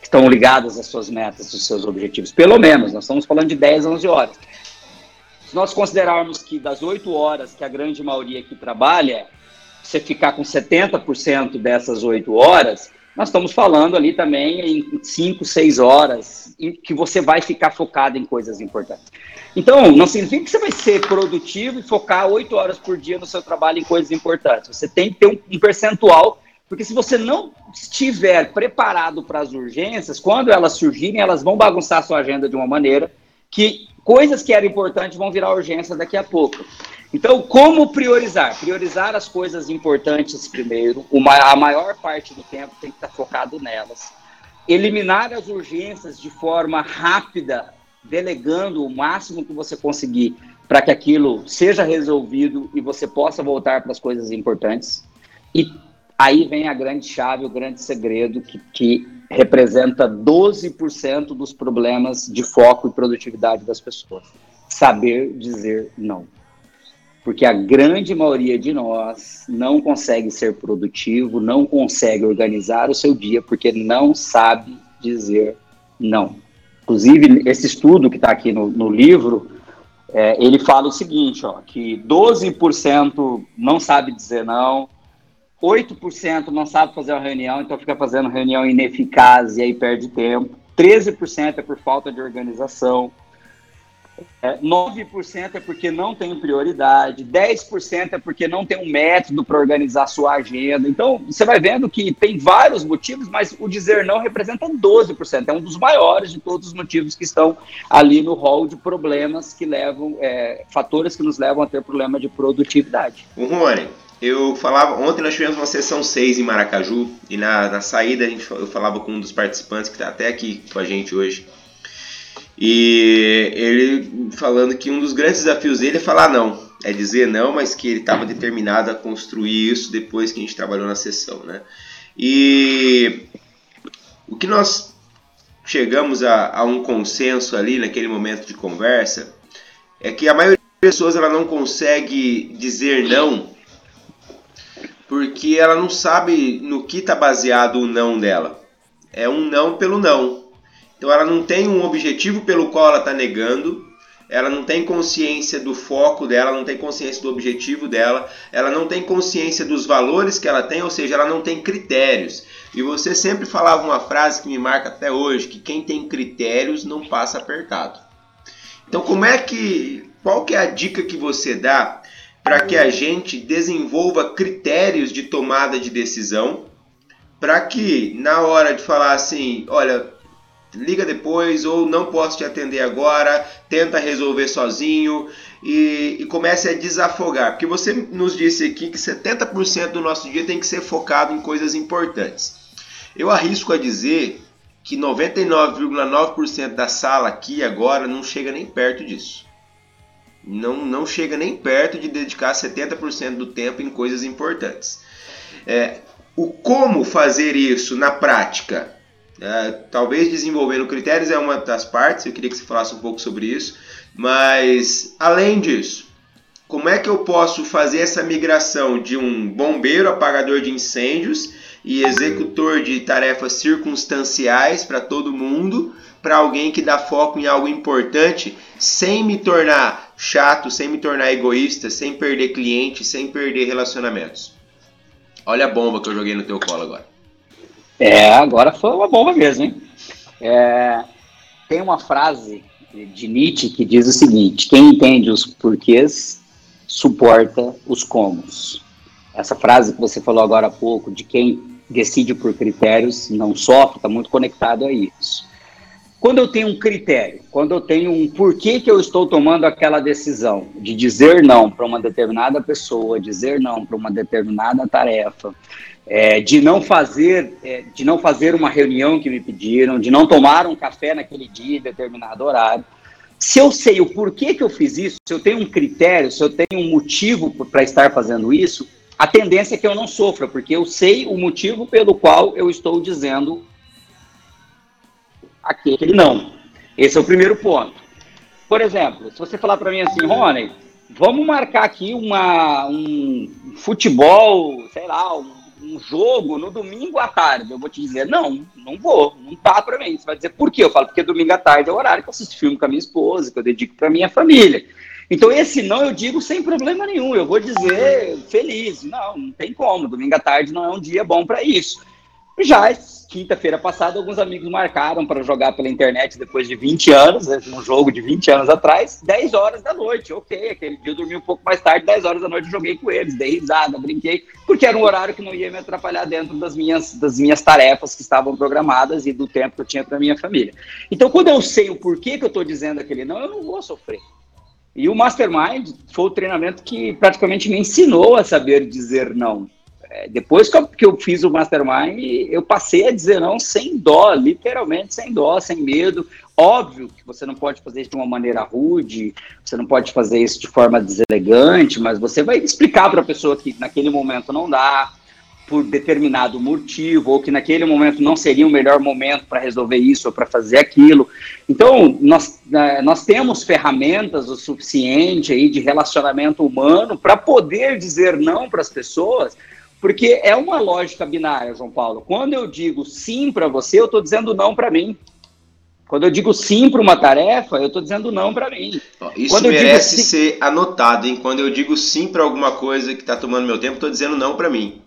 que estão ligadas às suas metas, aos seus objetivos. Pelo menos, nós estamos falando de 10 a 11 horas. Se nós considerarmos que das 8 horas que a grande maioria aqui trabalha, você ficar com 70% dessas 8 horas, nós estamos falando ali também em 5, 6 horas em que você vai ficar focado em coisas importantes. Então, não significa que você vai ser produtivo e focar 8 horas por dia no seu trabalho em coisas importantes. Você tem que ter um, percentual, porque se você não estiver preparado para as urgências, quando elas surgirem, elas vão bagunçar a sua agenda de uma maneira que coisas que eram importantes vão virar urgência daqui a pouco. Então, como priorizar? Priorizar as coisas importantes primeiro, uma, a maior parte do tempo tem que estar focado nelas. Eliminar as urgências de forma rápida, delegando o máximo que você conseguir para que aquilo seja resolvido e você possa voltar para as coisas importantes. E aí vem a grande chave, o grande segredo que, que representa 12% dos problemas de foco e produtividade das pessoas. Saber dizer não. porque a grande maioria de nós não consegue ser produtivo, não consegue organizar o seu dia porque não sabe dizer não. Inclusive, esse estudo que está aqui no, no livro, é, ele fala o seguinte, ó, que 12% não sabe dizer não, 8% não sabe fazer uma reunião, então fica fazendo reunião ineficaz e aí perde tempo, 13% é por falta de organização, é, 9% é porque não tem prioridade, 10% é porque não tem um método para organizar sua agenda. Então, você vai vendo que tem vários motivos, mas o dizer não representa 12%. É um dos maiores de todos os motivos que estão ali no rol de problemas que levam, é, fatores que nos levam a ter problema de produtividade. O Rony, eu falava, ontem nós tivemos uma sessão 6 em Maracaju, e na, na saída a gente, eu falava com um dos participantes que está até aqui com a gente hoje e ele falando que um dos grandes desafios dele é falar não, é dizer não, mas que ele estava determinado a construir isso depois que a gente trabalhou na sessão, né? E o que nós chegamos a, a um consenso ali naquele momento de conversa é que a maioria das pessoas ela não consegue dizer não porque ela não sabe no que está baseado o não dela. É um não pelo não. Então ela não tem um objetivo pelo qual ela está negando, ela não tem consciência do foco dela, não tem consciência do objetivo dela, ela não tem consciência dos valores que ela tem, ou seja, ela não tem critérios. E você sempre falava uma frase que me marca até hoje, que quem tem critérios não passa apertado. Então, como é que qual que é a dica que você dá para que a gente desenvolva critérios de tomada de decisão, para que na hora de falar assim, olha, liga depois ou não posso te atender agora, tenta resolver sozinho e, e comece a desafogar. Porque você nos disse aqui que 70% do nosso dia tem que ser focado em coisas importantes. Eu arrisco a dizer que 99,9% da sala aqui agora não chega nem perto disso. Não, não chega nem perto de dedicar 70% do tempo em coisas importantes. É, o como fazer isso na prática é, talvez desenvolvendo critérios é uma das partes, eu queria que você falasse um pouco sobre isso. Mas, além disso, como é que eu posso fazer essa migração de um bombeiro apagador de incêndios e executor de tarefas circunstanciais para todo mundo, para alguém que dá foco em algo importante, sem me tornar chato, sem me tornar egoísta, sem perder cliente, sem perder relacionamentos? Olha a bomba que eu joguei no teu colo agora. É, agora foi uma bomba mesmo, hein? É, tem uma frase de Nietzsche que diz o seguinte: quem entende os porquês suporta os comos. Essa frase que você falou agora há pouco, de quem decide por critérios não sofre, está muito conectado a isso. Quando eu tenho um critério, quando eu tenho um porquê que eu estou tomando aquela decisão de dizer não para uma determinada pessoa, dizer não para uma determinada tarefa, é, de não fazer é, de não fazer uma reunião que me pediram, de não tomar um café naquele dia, determinado horário. Se eu sei o porquê que eu fiz isso, se eu tenho um critério, se eu tenho um motivo para estar fazendo isso, a tendência é que eu não sofra, porque eu sei o motivo pelo qual eu estou dizendo aquele não. Esse é o primeiro ponto. Por exemplo, se você falar para mim assim, Rony, vamos marcar aqui uma, um futebol, sei lá, um um jogo no domingo à tarde, eu vou te dizer, não, não vou, não tá para mim. Você vai dizer, por quê? Eu falo, porque domingo à tarde é o horário que eu assisto filme com a minha esposa, que eu dedico para minha família. Então, esse não eu digo sem problema nenhum, eu vou dizer feliz. Não, não tem como, domingo à tarde não é um dia bom para isso. Já quinta-feira passada, alguns amigos marcaram para jogar pela internet depois de 20 anos, né, um jogo de 20 anos atrás, 10 horas da noite. Ok, aquele dia eu dormi um pouco mais tarde, 10 horas da noite joguei com eles, dei risada, brinquei, porque era um horário que não ia me atrapalhar dentro das minhas, das minhas tarefas que estavam programadas e do tempo que eu tinha para minha família. Então, quando eu sei o porquê que eu estou dizendo aquele não, eu não vou sofrer. E o Mastermind foi o treinamento que praticamente me ensinou a saber dizer não. É, depois que eu, que eu, fiz o Mastermind, eu passei a dizer não sem dó, literalmente sem dó, sem medo. Óbvio que você não pode fazer isso de uma maneira rude, você não pode fazer isso de forma deselegante, mas você vai explicar para a pessoa que naquele momento não dá, por determinado motivo, ou que naquele momento não seria o melhor momento para resolver isso ou para fazer aquilo. Então, nós, é, nós temos ferramentas o suficiente aí de relacionamento humano para poder dizer não para as pessoas, porque é uma lógica binária, João Paulo. Quando eu digo sim para você, eu estou dizendo não para mim. Quando eu digo sim para uma tarefa, eu estou dizendo não para mim. Isso merece ser anotado, hein? Quando eu digo sim para alguma coisa que está tomando meu tempo, estou dizendo não para mim.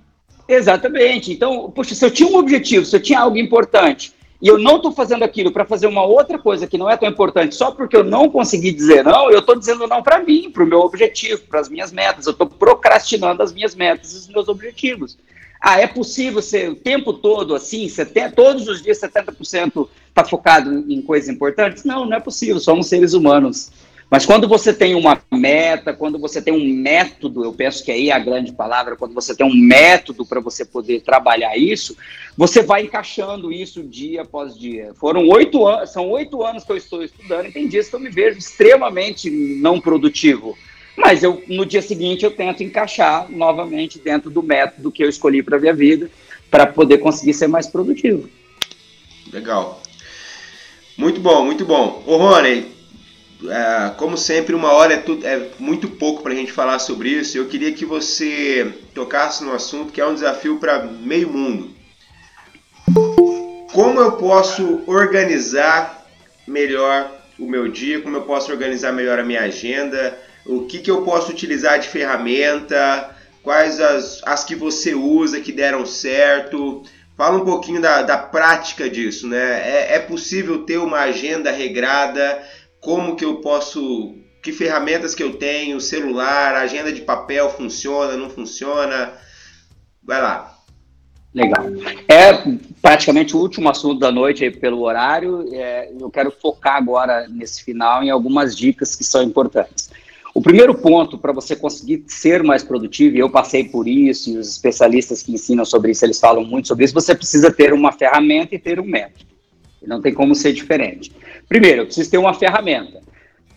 Exatamente. Então, poxa, se eu tinha um objetivo, se eu tinha algo importante, e eu não estou fazendo aquilo para fazer uma outra coisa que não é tão importante só porque eu não consegui dizer não, eu estou dizendo não para mim, para o meu objetivo, para as minhas metas. Eu estou procrastinando as minhas metas e os meus objetivos. Ah, é possível ser o tempo todo assim, 70, todos os dias 70% está focado em coisas importantes? Não, não é possível, somos seres humanos. Mas quando você tem uma meta, quando você tem um método, eu penso que aí é a grande palavra, quando você tem um método para você poder trabalhar isso, você vai encaixando isso dia após dia. Foram oito anos, são oito anos que eu estou estudando e tem dias que eu me vejo extremamente não produtivo. Mas eu, no dia seguinte eu tento encaixar novamente dentro do método que eu escolhi para a minha vida, para poder conseguir ser mais produtivo. Legal. Muito bom, muito bom. Ô Rony, é, como sempre, uma hora é, tudo, é muito pouco para a gente falar sobre isso. Eu queria que você tocasse no assunto que é um desafio para meio mundo. Como eu posso organizar melhor o meu dia? Como eu posso organizar melhor a minha agenda? O que, que eu posso utilizar de ferramenta? Quais as, as que você usa que deram certo? Fala um pouquinho da, da prática disso, né? É, é possível ter uma agenda regrada? Como que eu posso, que ferramentas que eu tenho, celular, agenda de papel funciona, não funciona? Vai lá. Legal. É praticamente o último assunto da noite aí pelo horário. É, eu quero focar agora nesse final em algumas dicas que são importantes. O primeiro ponto para você conseguir ser mais produtivo, e eu passei por isso, e os especialistas que ensinam sobre isso, eles falam muito sobre isso, você precisa ter uma ferramenta e ter um método. Não tem como ser diferente. Primeiro, eu preciso ter uma ferramenta.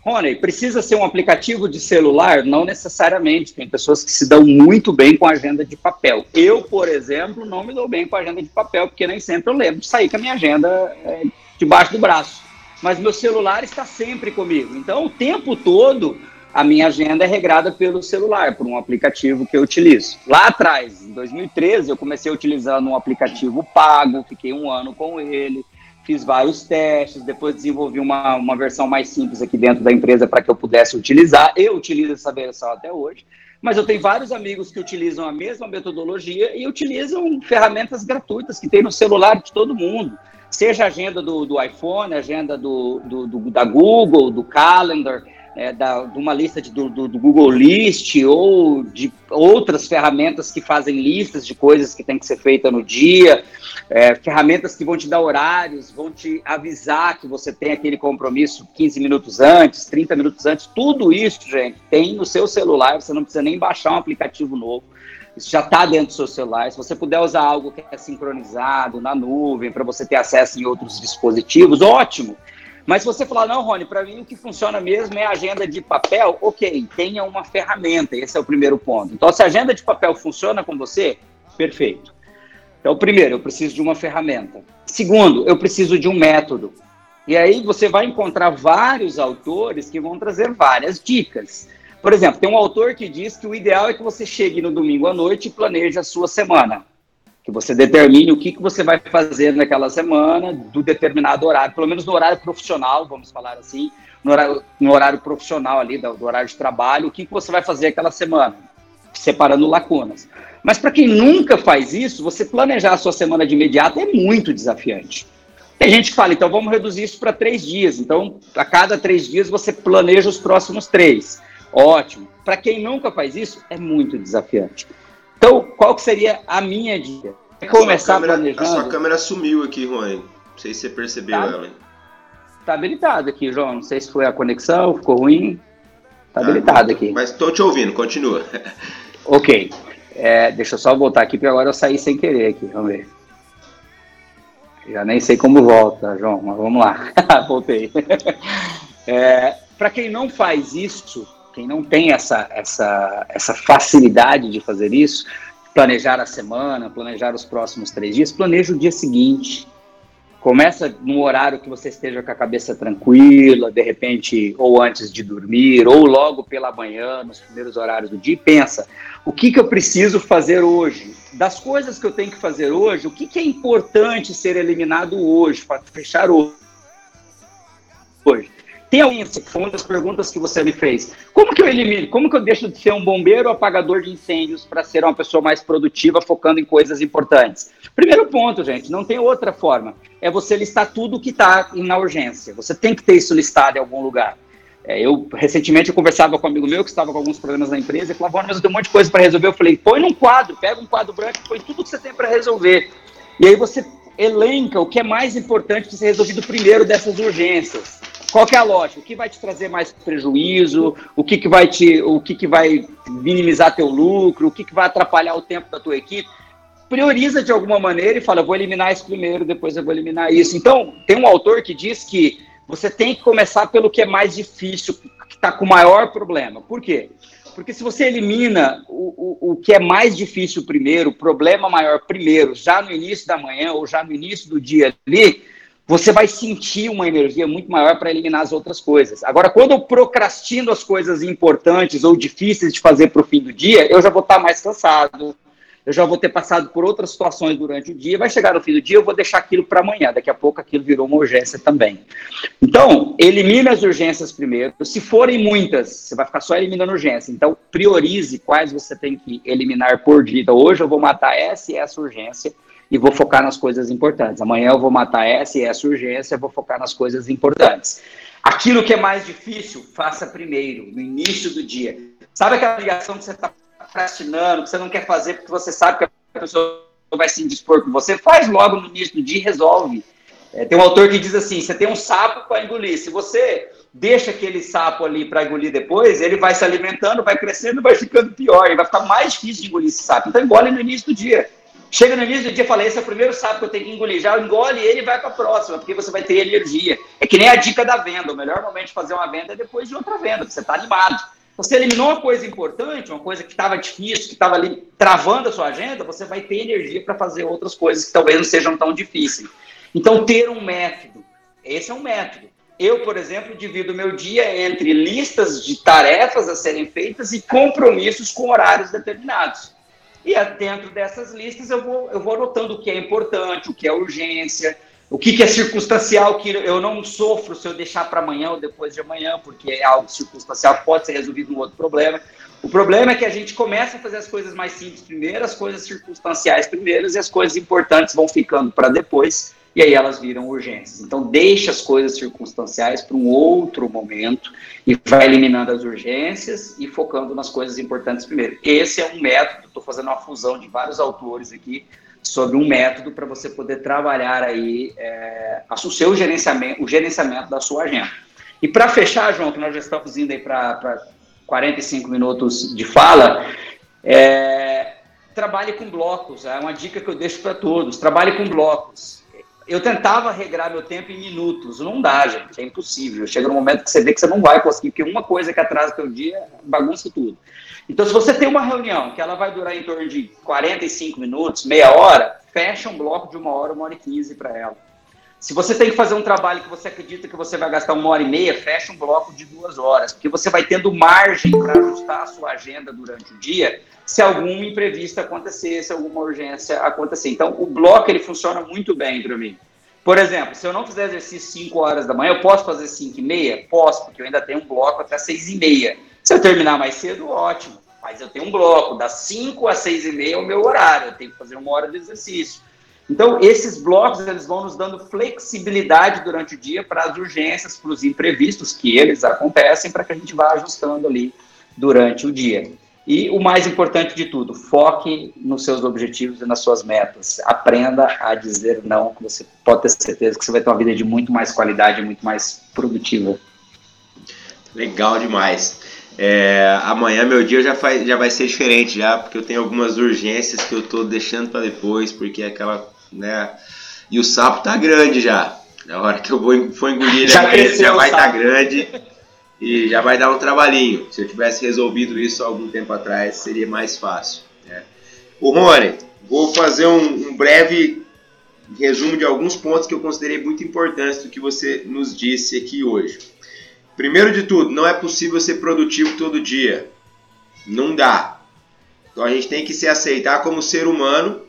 Rony, precisa ser um aplicativo de celular? Não necessariamente. Tem pessoas que se dão muito bem com agenda de papel. Eu, por exemplo, não me dou bem com agenda de papel, porque nem sempre eu lembro de sair com a minha agenda é, debaixo do braço. Mas meu celular está sempre comigo. Então, o tempo todo, a minha agenda é regrada pelo celular, por um aplicativo que eu utilizo. Lá atrás, em 2013, eu comecei utilizando um aplicativo pago, fiquei um ano com ele fiz vários testes, depois desenvolvi uma, uma versão mais simples aqui dentro da empresa para que eu pudesse utilizar. Eu utilizo essa versão até hoje, mas eu tenho vários amigos que utilizam a mesma metodologia e utilizam ferramentas gratuitas que tem no celular de todo mundo. Seja a agenda do, do iPhone, agenda do, do, do da Google, do Calendar, é, da, de uma lista de, do, do, Google List ou de outras ferramentas que fazem listas de coisas que tem que ser feita no dia, é, ferramentas que vão te dar horários, vão te avisar que você tem aquele compromisso 15 minutos antes, 30 minutos antes, tudo isso, gente, tem no seu celular, você não precisa nem baixar um aplicativo novo. Isso já está dentro do seu celular. Se você puder usar algo que é sincronizado na nuvem para você ter acesso em outros dispositivos, ótimo. Mas se você falar, não, Rony, para mim o que funciona mesmo é a agenda de papel, ok, tenha uma ferramenta, esse é o primeiro ponto. Então, se a agenda de papel funciona com você, perfeito. Então, primeiro, eu preciso de uma ferramenta. Segundo, eu preciso de um método. E aí você vai encontrar vários autores que vão trazer várias dicas. Por exemplo, tem um autor que diz que o ideal é que você chegue no domingo à noite e planeje a sua semana que você determine o que, que você vai fazer naquela semana, do determinado horário, pelo menos no horário profissional, vamos falar assim, no horário, no horário profissional ali, do, do horário de trabalho, o que, que você vai fazer aquela semana, separando lacunas. Mas para quem nunca faz isso, você planejar a sua semana de imediato é muito desafiante. Tem gente que fala, então vamos reduzir isso para três dias. Então, a cada três dias você planeja os próximos três. Ótimo. Para quem nunca faz isso, é muito desafiante. Então, qual que seria a minha dica? É começar câmera, planejando. A sua câmera sumiu aqui, Rony. Não sei se você percebeu tá, ela. Tá habilitado aqui, João. Não sei se foi a conexão, ficou ruim. Tá ah, habilitado aqui. Mas estou te ouvindo, continua. (laughs) ok. É, deixa eu só voltar aqui, porque agora eu saí sem querer aqui. Vamos ver. Já nem sei como volta, João, mas vamos lá. (laughs) Voltei. É, Para quem não faz isso, quem não tem essa, essa, essa facilidade de fazer isso, planejar a semana, planejar os próximos três dias, planeja o dia seguinte. Começa no horário que você esteja com a cabeça tranquila, de repente, ou antes de dormir, ou logo pela manhã, nos primeiros horários do dia, e pensa: o que, que eu preciso fazer hoje? Das coisas que eu tenho que fazer hoje, o que, que é importante ser eliminado hoje, para fechar hoje? Tem alguém, foi uma das perguntas que você me fez. Como que eu elimino? Como que eu deixo de ser um bombeiro apagador de incêndios para ser uma pessoa mais produtiva, focando em coisas importantes? Primeiro ponto, gente, não tem outra forma. É você listar tudo que está na urgência. Você tem que ter isso listado em algum lugar. É, eu, recentemente, eu conversava com um amigo meu que estava com alguns problemas na empresa e falava, mas eu tenho um monte de coisa para resolver. Eu falei, põe num quadro, pega um quadro branco e põe tudo que você tem para resolver. E aí você elenca o que é mais importante de ser resolvido primeiro dessas urgências. Qual é a lógica? O que vai te trazer mais prejuízo? O que, que vai te, o que, que vai minimizar teu lucro? O que, que vai atrapalhar o tempo da tua equipe? Prioriza de alguma maneira e fala, vou eliminar isso primeiro, depois eu vou eliminar isso. Então, tem um autor que diz que você tem que começar pelo que é mais difícil, que está com o maior problema. Por quê? Porque se você elimina o, o, o que é mais difícil primeiro, o problema maior primeiro, já no início da manhã ou já no início do dia ali, você vai sentir uma energia muito maior para eliminar as outras coisas. Agora, quando eu procrastino as coisas importantes ou difíceis de fazer para o fim do dia, eu já vou estar tá mais cansado, eu já vou ter passado por outras situações durante o dia, vai chegar no fim do dia, eu vou deixar aquilo para amanhã, daqui a pouco aquilo virou uma urgência também. Então, elimine as urgências primeiro, se forem muitas, você vai ficar só eliminando urgência, então priorize quais você tem que eliminar por dia. Então, hoje eu vou matar essa e essa urgência, e vou focar nas coisas importantes. Amanhã eu vou matar essa e essa urgência, vou focar nas coisas importantes. Aquilo que é mais difícil, faça primeiro, no início do dia. Sabe aquela ligação que você está procrastinando, que você não quer fazer porque você sabe que a pessoa vai se indispor com você? Faz logo no início do dia e resolve. É, tem um autor que diz assim: você tem um sapo para engolir. Se você deixa aquele sapo ali para engolir depois, ele vai se alimentando, vai crescendo, vai ficando pior, e vai ficar mais difícil de engolir esse sapo. Então engole no início do dia. Chega no início do dia e fala, esse é o primeiro sapo que eu tenho que engolir. Já engole ele e vai para a próxima, porque você vai ter energia. É que nem a dica da venda. O melhor momento de fazer uma venda é depois de outra venda, porque você está animado. Você eliminou uma coisa importante, uma coisa que estava difícil, que estava ali travando a sua agenda, você vai ter energia para fazer outras coisas que talvez não sejam tão difíceis. Então, ter um método. Esse é um método. Eu, por exemplo, divido meu dia entre listas de tarefas a serem feitas e compromissos com horários determinados. E dentro dessas listas eu vou, eu vou anotando o que é importante, o que é urgência, o que, que é circunstancial, que eu não sofro se eu deixar para amanhã ou depois de amanhã, porque é algo circunstancial pode ser resolvido num outro problema. O problema é que a gente começa a fazer as coisas mais simples primeiro, as coisas circunstanciais primeiro, e as coisas importantes vão ficando para depois e aí elas viram urgências. Então, deixa as coisas circunstanciais para um outro momento e vai eliminando as urgências e focando nas coisas importantes primeiro. Esse é um método, estou fazendo uma fusão de vários autores aqui sobre um método para você poder trabalhar aí é, o seu gerenciamento, o gerenciamento da sua agenda. E para fechar, João, que nós já estamos indo aí para 45 minutos de fala, é, trabalhe com blocos, é uma dica que eu deixo para todos, trabalhe com blocos eu tentava regrar meu tempo em minutos. Não dá, gente. É impossível. Chega no momento que você vê que você não vai conseguir, porque uma coisa que atrasa teu dia bagunça tudo. Então, se você tem uma reunião que ela vai durar em torno de 45 minutos, meia hora, fecha um bloco de uma hora, uma hora e quinze para ela. Se você tem que fazer um trabalho que você acredita que você vai gastar uma hora e meia, fecha um bloco de duas horas, porque você vai tendo margem para ajustar a sua agenda durante o dia se algum imprevisto acontecer, se alguma urgência acontecer. Então, o bloco ele funciona muito bem para mim. Por exemplo, se eu não fizer exercício 5 horas da manhã, eu posso fazer 5 e meia? Posso, porque eu ainda tenho um bloco até 6 e meia. Se eu terminar mais cedo, ótimo. Mas eu tenho um bloco, das 5 às 6 e meia é o meu horário, eu tenho que fazer uma hora de exercício. Então, esses blocos, eles vão nos dando flexibilidade durante o dia para as urgências, para os imprevistos que eles acontecem, para que a gente vá ajustando ali durante o dia. E o mais importante de tudo, foque nos seus objetivos e nas suas metas. Aprenda a dizer não, que você pode ter certeza que você vai ter uma vida de muito mais qualidade, muito mais produtiva. Legal demais. É, amanhã meu dia já, faz, já vai ser diferente já, porque eu tenho algumas urgências que eu estou deixando para depois, porque é aquela, né? E o sapo tá grande já. Na hora que eu vou for engolir, já, ele já vai estar tá grande (laughs) e já vai dar um trabalhinho. Se eu tivesse resolvido isso algum tempo atrás, seria mais fácil. Né? O Rony, vou fazer um, um breve resumo de alguns pontos que eu considerei muito importantes do que você nos disse aqui hoje. Primeiro de tudo, não é possível ser produtivo todo dia. Não dá. Então a gente tem que se aceitar como ser humano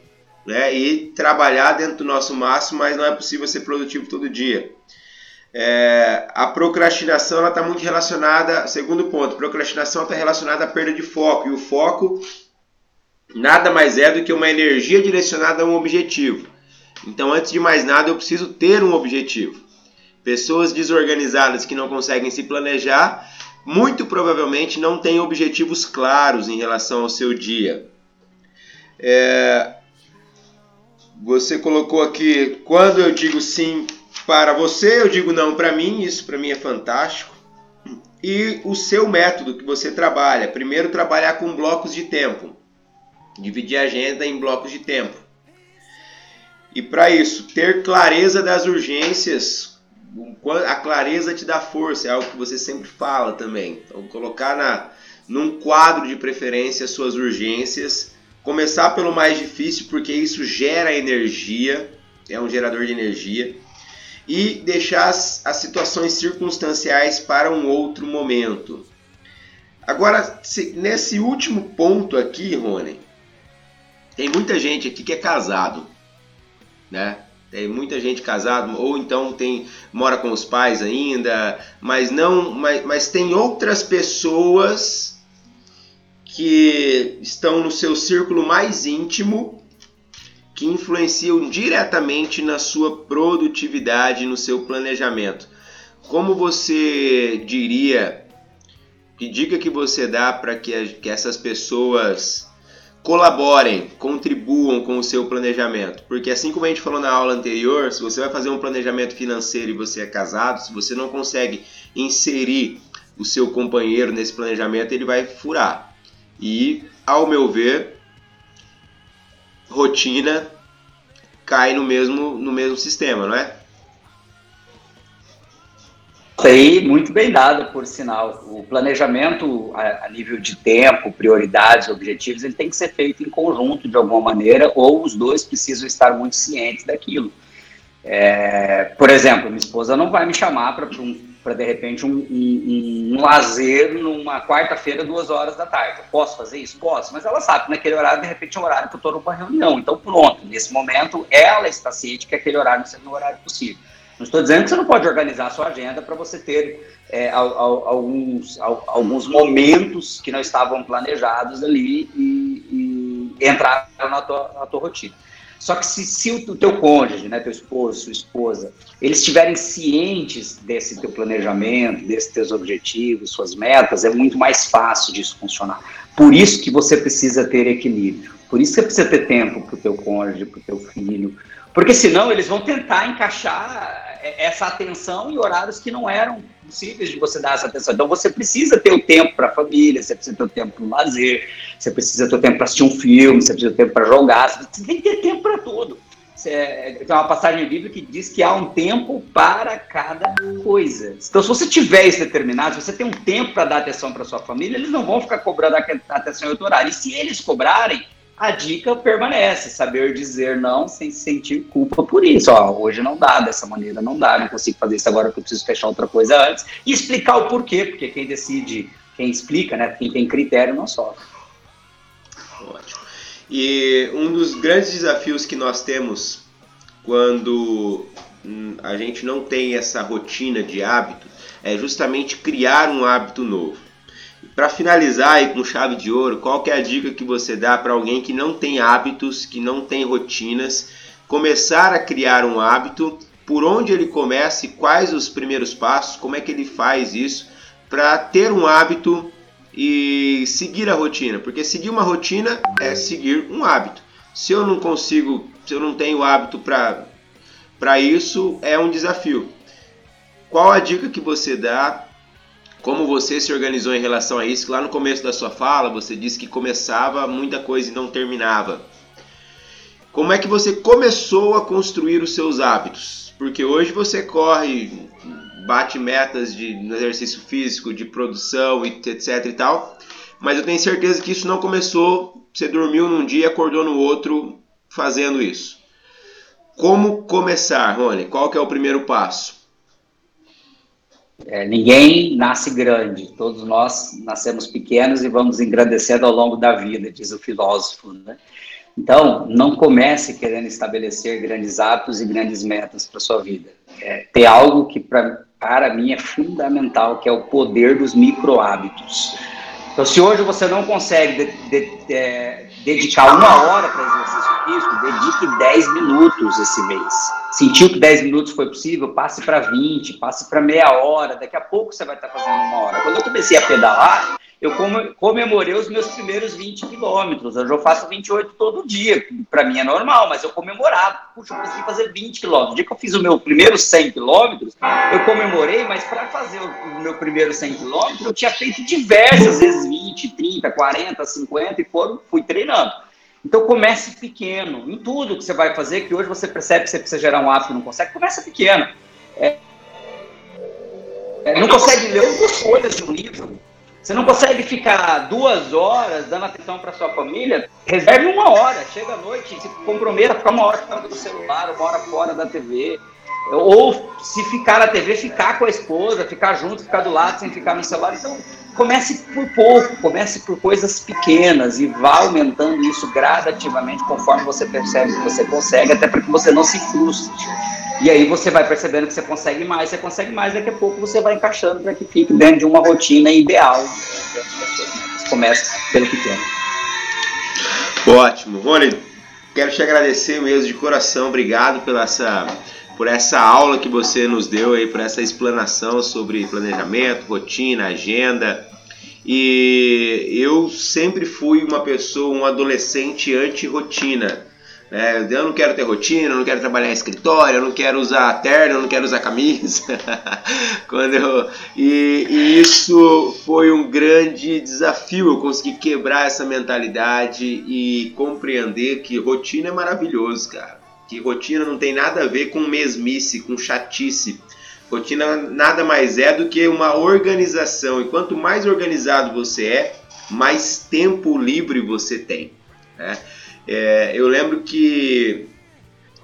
né, e trabalhar dentro do nosso máximo, mas não é possível ser produtivo todo dia. É, a procrastinação está muito relacionada, segundo ponto, procrastinação está relacionada à perda de foco, e o foco nada mais é do que uma energia direcionada a um objetivo. Então, antes de mais nada, eu preciso ter um objetivo. Pessoas desorganizadas que não conseguem se planejar, muito provavelmente não têm objetivos claros em relação ao seu dia. É, você colocou aqui, quando eu digo sim para você, eu digo não para mim, isso para mim é fantástico. E o seu método que você trabalha. Primeiro, trabalhar com blocos de tempo. Dividir a agenda em blocos de tempo. E para isso, ter clareza das urgências. A clareza te dá força, é algo que você sempre fala também. Então, colocar na, num quadro de preferência as suas urgências Começar pelo mais difícil, porque isso gera energia, é um gerador de energia. E deixar as, as situações circunstanciais para um outro momento. Agora, se, nesse último ponto aqui, Rony, tem muita gente aqui que é casado, né? Tem muita gente casado ou então tem mora com os pais ainda, mas não, mas, mas tem outras pessoas que estão no seu círculo mais íntimo, que influenciam diretamente na sua produtividade, no seu planejamento. Como você diria, que dica que você dá para que, que essas pessoas colaborem, contribuam com o seu planejamento. Porque assim como a gente falou na aula anterior, se você vai fazer um planejamento financeiro e você é casado, se você não consegue inserir o seu companheiro nesse planejamento, ele vai furar. E, ao meu ver, rotina cai no mesmo, no mesmo sistema, não é? Aí, muito bem dado, por sinal. O planejamento a, a, nível de tempo, prioridades, objetivos, ele tem que ser feito em conjunto de alguma maneira, ou os dois precisam estar muito cientes daquilo. É, por exemplo, minha esposa não vai me chamar para um para de repente um, um, um lazer numa quarta-feira, duas horas da tarde. Eu posso fazer isso? Posso, mas ela sabe que naquele horário, de repente, é um horário que eu estou numa reunião. Então, pronto, nesse momento, ela está ciente que aquele horário não seja um horário possível. Não estou dizendo que você não pode organizar a sua agenda para você ter é, alguns, alguns momentos que não estavam planejados ali e, e entraram na tua, na tua rotina. Só que se, se o teu cônjuge, né, teu esposo, sua esposa, eles estiverem cientes desse teu planejamento, desses teus objetivos, suas metas, é muito mais fácil disso funcionar. Por isso que você precisa ter equilíbrio. Por isso que você precisa ter tempo para o teu cônjuge, para o teu filho. Porque senão eles vão tentar encaixar essa atenção em horários que não eram possíveis de você dar essa atenção. Então você precisa ter o tempo para a família, você precisa ter o tempo para o lazer, você precisa ter o tempo para assistir um filme, você precisa ter tempo para jogar, você tem que ter tempo tudo. É, tem uma passagem bíblica que diz que há um tempo para cada coisa. Então, se você tiver isso determinado, se você tem um tempo para dar atenção para sua família, eles não vão ficar cobrando atenção em outro horário. E se eles cobrarem, a dica permanece, saber dizer não sem sentir culpa por isso. Ó, hoje não dá, dessa maneira não dá, não consigo fazer isso agora porque eu preciso fechar outra coisa antes. E explicar o porquê, porque quem decide, quem explica, né, quem tem critério não sofre. Ótimo. E um dos grandes desafios que nós temos quando hum, a gente não tem essa rotina de hábito é justamente criar um hábito novo. Para finalizar aí com chave de ouro, qual que é a dica que você dá para alguém que não tem hábitos, que não tem rotinas, começar a criar um hábito, por onde ele começa e quais os primeiros passos, como é que ele faz isso para ter um hábito e seguir a rotina? Porque seguir uma rotina é seguir um hábito. Se eu não consigo, se eu não tenho hábito para isso, é um desafio. Qual a dica que você dá como você se organizou em relação a isso? Lá no começo da sua fala, você disse que começava muita coisa e não terminava. Como é que você começou a construir os seus hábitos? Porque hoje você corre, bate metas de exercício físico, de produção, etc e tal. mas eu tenho certeza que isso não começou, você dormiu num dia acordou no outro fazendo isso. Como começar, Rony? Qual que é o primeiro passo? É, ninguém nasce grande, todos nós nascemos pequenos e vamos engrandecendo ao longo da vida, diz o filósofo. Né? Então, não comece querendo estabelecer grandes hábitos e grandes metas para sua vida. É, ter algo que pra, para mim é fundamental, que é o poder dos micro hábitos. Então, se hoje você não consegue de, de, é, dedicar uma hora para exercício físico, dedique 10 minutos esse mês. Sentiu que 10 minutos foi possível? Passe para 20, passe para meia hora. Daqui a pouco você vai estar fazendo uma hora. Quando eu comecei a pedalar, eu comemorei os meus primeiros 20 quilômetros. Hoje eu faço 28 todo dia. Para mim é normal, mas eu comemorava. Puxa, eu consegui fazer 20 quilômetros. Dia que eu fiz o meu primeiro 100 quilômetros, eu comemorei, mas para fazer o meu primeiro 100 quilômetros, eu tinha feito diversas vezes 20, 30, 40, 50 e foram, fui treinando. Então comece pequeno. Em tudo que você vai fazer, que hoje você percebe que você precisa gerar um hábito e não consegue, comece pequeno. É, é, não consegue ler duas folhas de um livro você não consegue ficar duas horas dando atenção para sua família? Reserve uma hora, chega à noite, se comprometa a ficar uma hora fora do celular, uma hora fora da TV. Ou se ficar na TV, ficar com a esposa, ficar junto, ficar do lado sem ficar no celular. Então, comece por pouco, comece por coisas pequenas e vá aumentando isso gradativamente conforme você percebe que você consegue, até para que você não se frustre. E aí você vai percebendo que você consegue mais, você consegue mais, daqui a pouco você vai encaixando para que fique dentro de uma rotina ideal. Começa pelo pequeno. Ótimo. Rony, quero te agradecer mesmo de coração. Obrigado pela essa, por essa aula que você nos deu aí, por essa explanação sobre planejamento, rotina, agenda. E eu sempre fui uma pessoa, um adolescente anti-rotina é, eu não quero ter rotina, eu não quero trabalhar em escritório, eu não quero usar terno, eu não quero usar camisa. (laughs) Quando eu, e, e, isso foi um grande desafio, eu consegui quebrar essa mentalidade e compreender que rotina é maravilhoso, cara. Que rotina não tem nada a ver com mesmice, com chatice. Rotina nada mais é do que uma organização. E quanto mais organizado você é, mais tempo livre você tem. Né? É, eu lembro que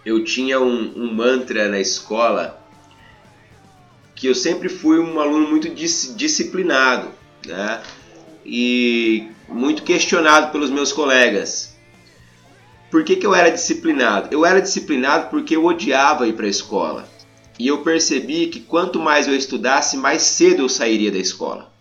eu tinha um, um, mantra na escola que eu sempre fui um aluno muito dis, disciplinado, né? E muito questionado pelos meus colegas. Por que, que eu era disciplinado? Eu era disciplinado porque eu odiava ir para a escola. E eu percebi que quanto mais eu estudasse, mais cedo eu sairia da escola.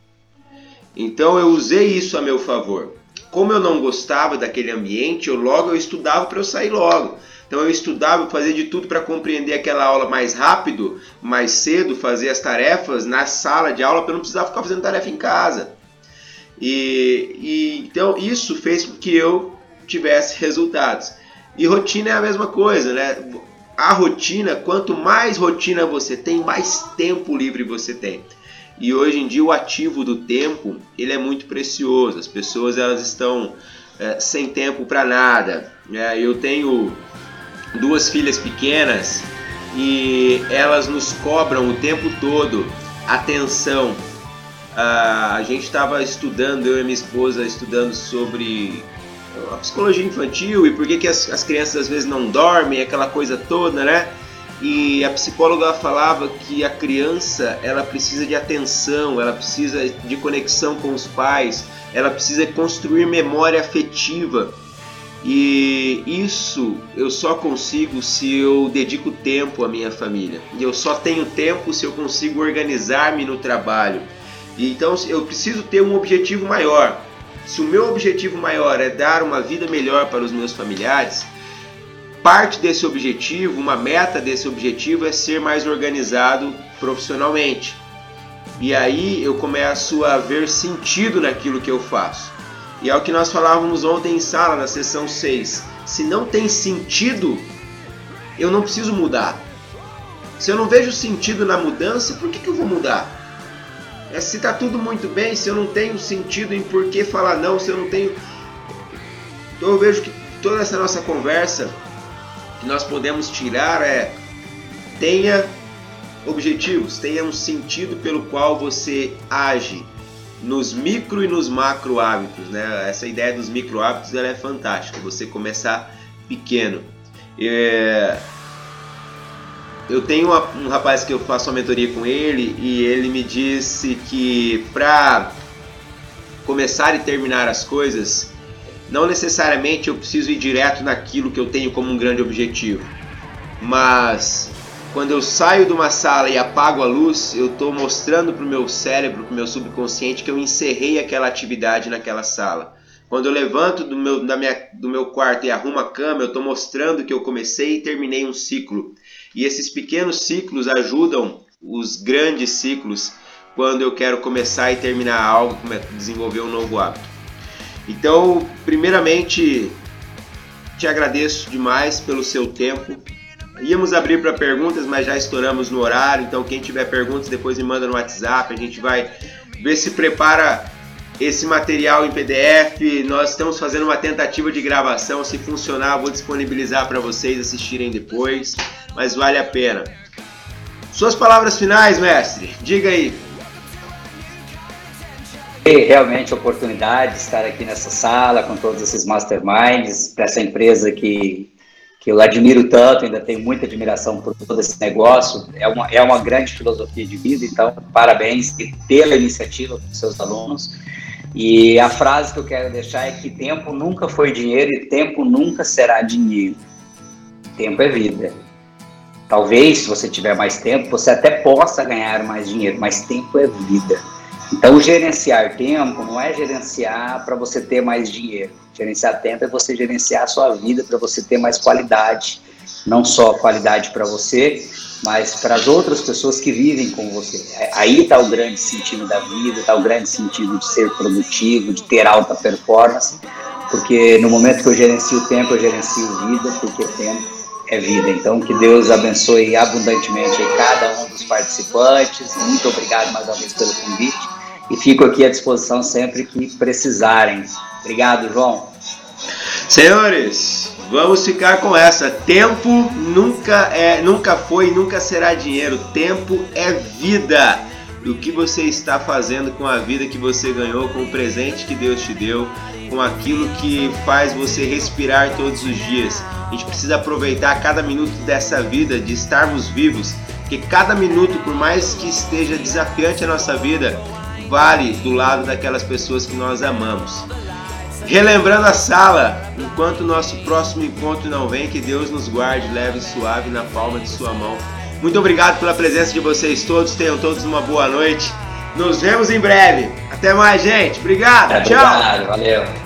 Então eu usei isso a meu favor como eu não gostava daquele ambiente, eu logo eu estudava para eu sair logo. Então eu estudava, fazia de tudo para compreender aquela aula mais rápido, mais cedo, fazer as tarefas na sala de aula para não precisar ficar fazendo tarefa em casa. E, e, então isso fez com que eu tivesse resultados. E rotina é a mesma coisa, né? A rotina, quanto mais rotina você tem, mais tempo livre você tem. E hoje em dia o ativo do tempo ele é muito precioso. As pessoas elas estão é, sem tempo para nada. É, eu tenho duas filhas pequenas e elas nos cobram o tempo todo atenção. Ah, a gente estava estudando, eu e minha esposa estudando sobre a psicologia infantil e por que, que as, as crianças às vezes não dormem, aquela coisa toda, né? E a psicóloga falava que a criança ela precisa de atenção, ela precisa de conexão com os pais, ela precisa construir memória afetiva. E isso eu só consigo se eu dedico tempo à minha família. E eu só tenho tempo se eu consigo organizar-me no trabalho. E então eu preciso ter um objetivo maior. Se o meu objetivo maior é dar uma vida melhor para os meus familiares, parte desse objetivo, uma meta desse objetivo é ser mais organizado profissionalmente. E aí eu começo a ver sentido naquilo que eu faço. E é o que nós falávamos ontem em sala, na sessão 6. Se não tem sentido, eu não preciso mudar. Se eu não vejo sentido na mudança, por que, que eu vou mudar? É, se está tudo muito bem, se eu não tenho sentido em por que falar não, se eu não tenho. Então eu vejo que toda essa nossa conversa que nós podemos tirar é tenha objetivos, tenha um sentido pelo qual você age. nos micro e nos macro hábitos, né? Essa ideia dos micro hábitos ela é fantástica. Você começar pequeno. É... Eu tenho um rapaz que eu faço uma mentoria com ele e ele me disse que para começar e terminar as coisas, não necessariamente eu preciso ir direto naquilo que eu tenho como um grande objetivo, mas quando eu saio de uma sala e apago a luz, eu estou mostrando para o meu cérebro, para o meu subconsciente, que eu encerrei aquela atividade naquela sala. Quando eu levanto do meu, minha, do meu quarto e arrumo a cama, eu estou mostrando que eu comecei e terminei um ciclo. E esses pequenos ciclos ajudam os grandes ciclos quando eu quero começar e terminar algo, desenvolver um novo hábito. Então, primeiramente, te agradeço demais pelo seu tempo, Íamos abrir para perguntas, mas já estouramos no horário. Então, quem tiver perguntas, depois me manda no WhatsApp. A gente vai ver se prepara esse material em PDF. Nós estamos fazendo uma tentativa de gravação. Se funcionar, vou disponibilizar para vocês assistirem depois. Mas vale a pena. Suas palavras finais, mestre. Diga aí. Realmente a oportunidade de estar aqui nessa sala com todos esses masterminds, para essa empresa que que eu admiro tanto, ainda tenho muita admiração por todo esse negócio. É uma, é uma grande filosofia de vida, então, parabéns pela iniciativa dos seus alunos. E a frase que eu quero deixar é que tempo nunca foi dinheiro e tempo nunca será dinheiro. Tempo é vida. Talvez, se você tiver mais tempo, você até possa ganhar mais dinheiro, mas tempo é vida. Então, gerenciar tempo não é gerenciar para você ter mais dinheiro. Gerenciar tempo é você gerenciar a sua vida para você ter mais qualidade. Não só qualidade para você, mas para as outras pessoas que vivem com você. Aí está o grande sentido da vida, está o grande sentido de ser produtivo, de ter alta performance, porque no momento que eu gerencio o tempo, eu gerencio vida, porque tempo é vida. Então, que Deus abençoe abundantemente cada um dos participantes. Muito obrigado mais uma vez pelo convite e fico aqui à disposição sempre que precisarem. Obrigado, João. Senhores, vamos ficar com essa. Tempo nunca é, nunca foi nunca será dinheiro. Tempo é vida. O que você está fazendo com a vida que você ganhou, com o presente que Deus te deu, com aquilo que faz você respirar todos os dias. A gente precisa aproveitar cada minuto dessa vida, de estarmos vivos, porque cada minuto, por mais que esteja desafiante a nossa vida, vale do lado daquelas pessoas que nós amamos. Relembrando a sala, enquanto o nosso próximo encontro não vem, que Deus nos guarde leve e suave na palma de sua mão. Muito obrigado pela presença de vocês todos, tenham todos uma boa noite. Nos vemos em breve. Até mais, gente. Obrigado. É, Tchau. Obrigado, valeu.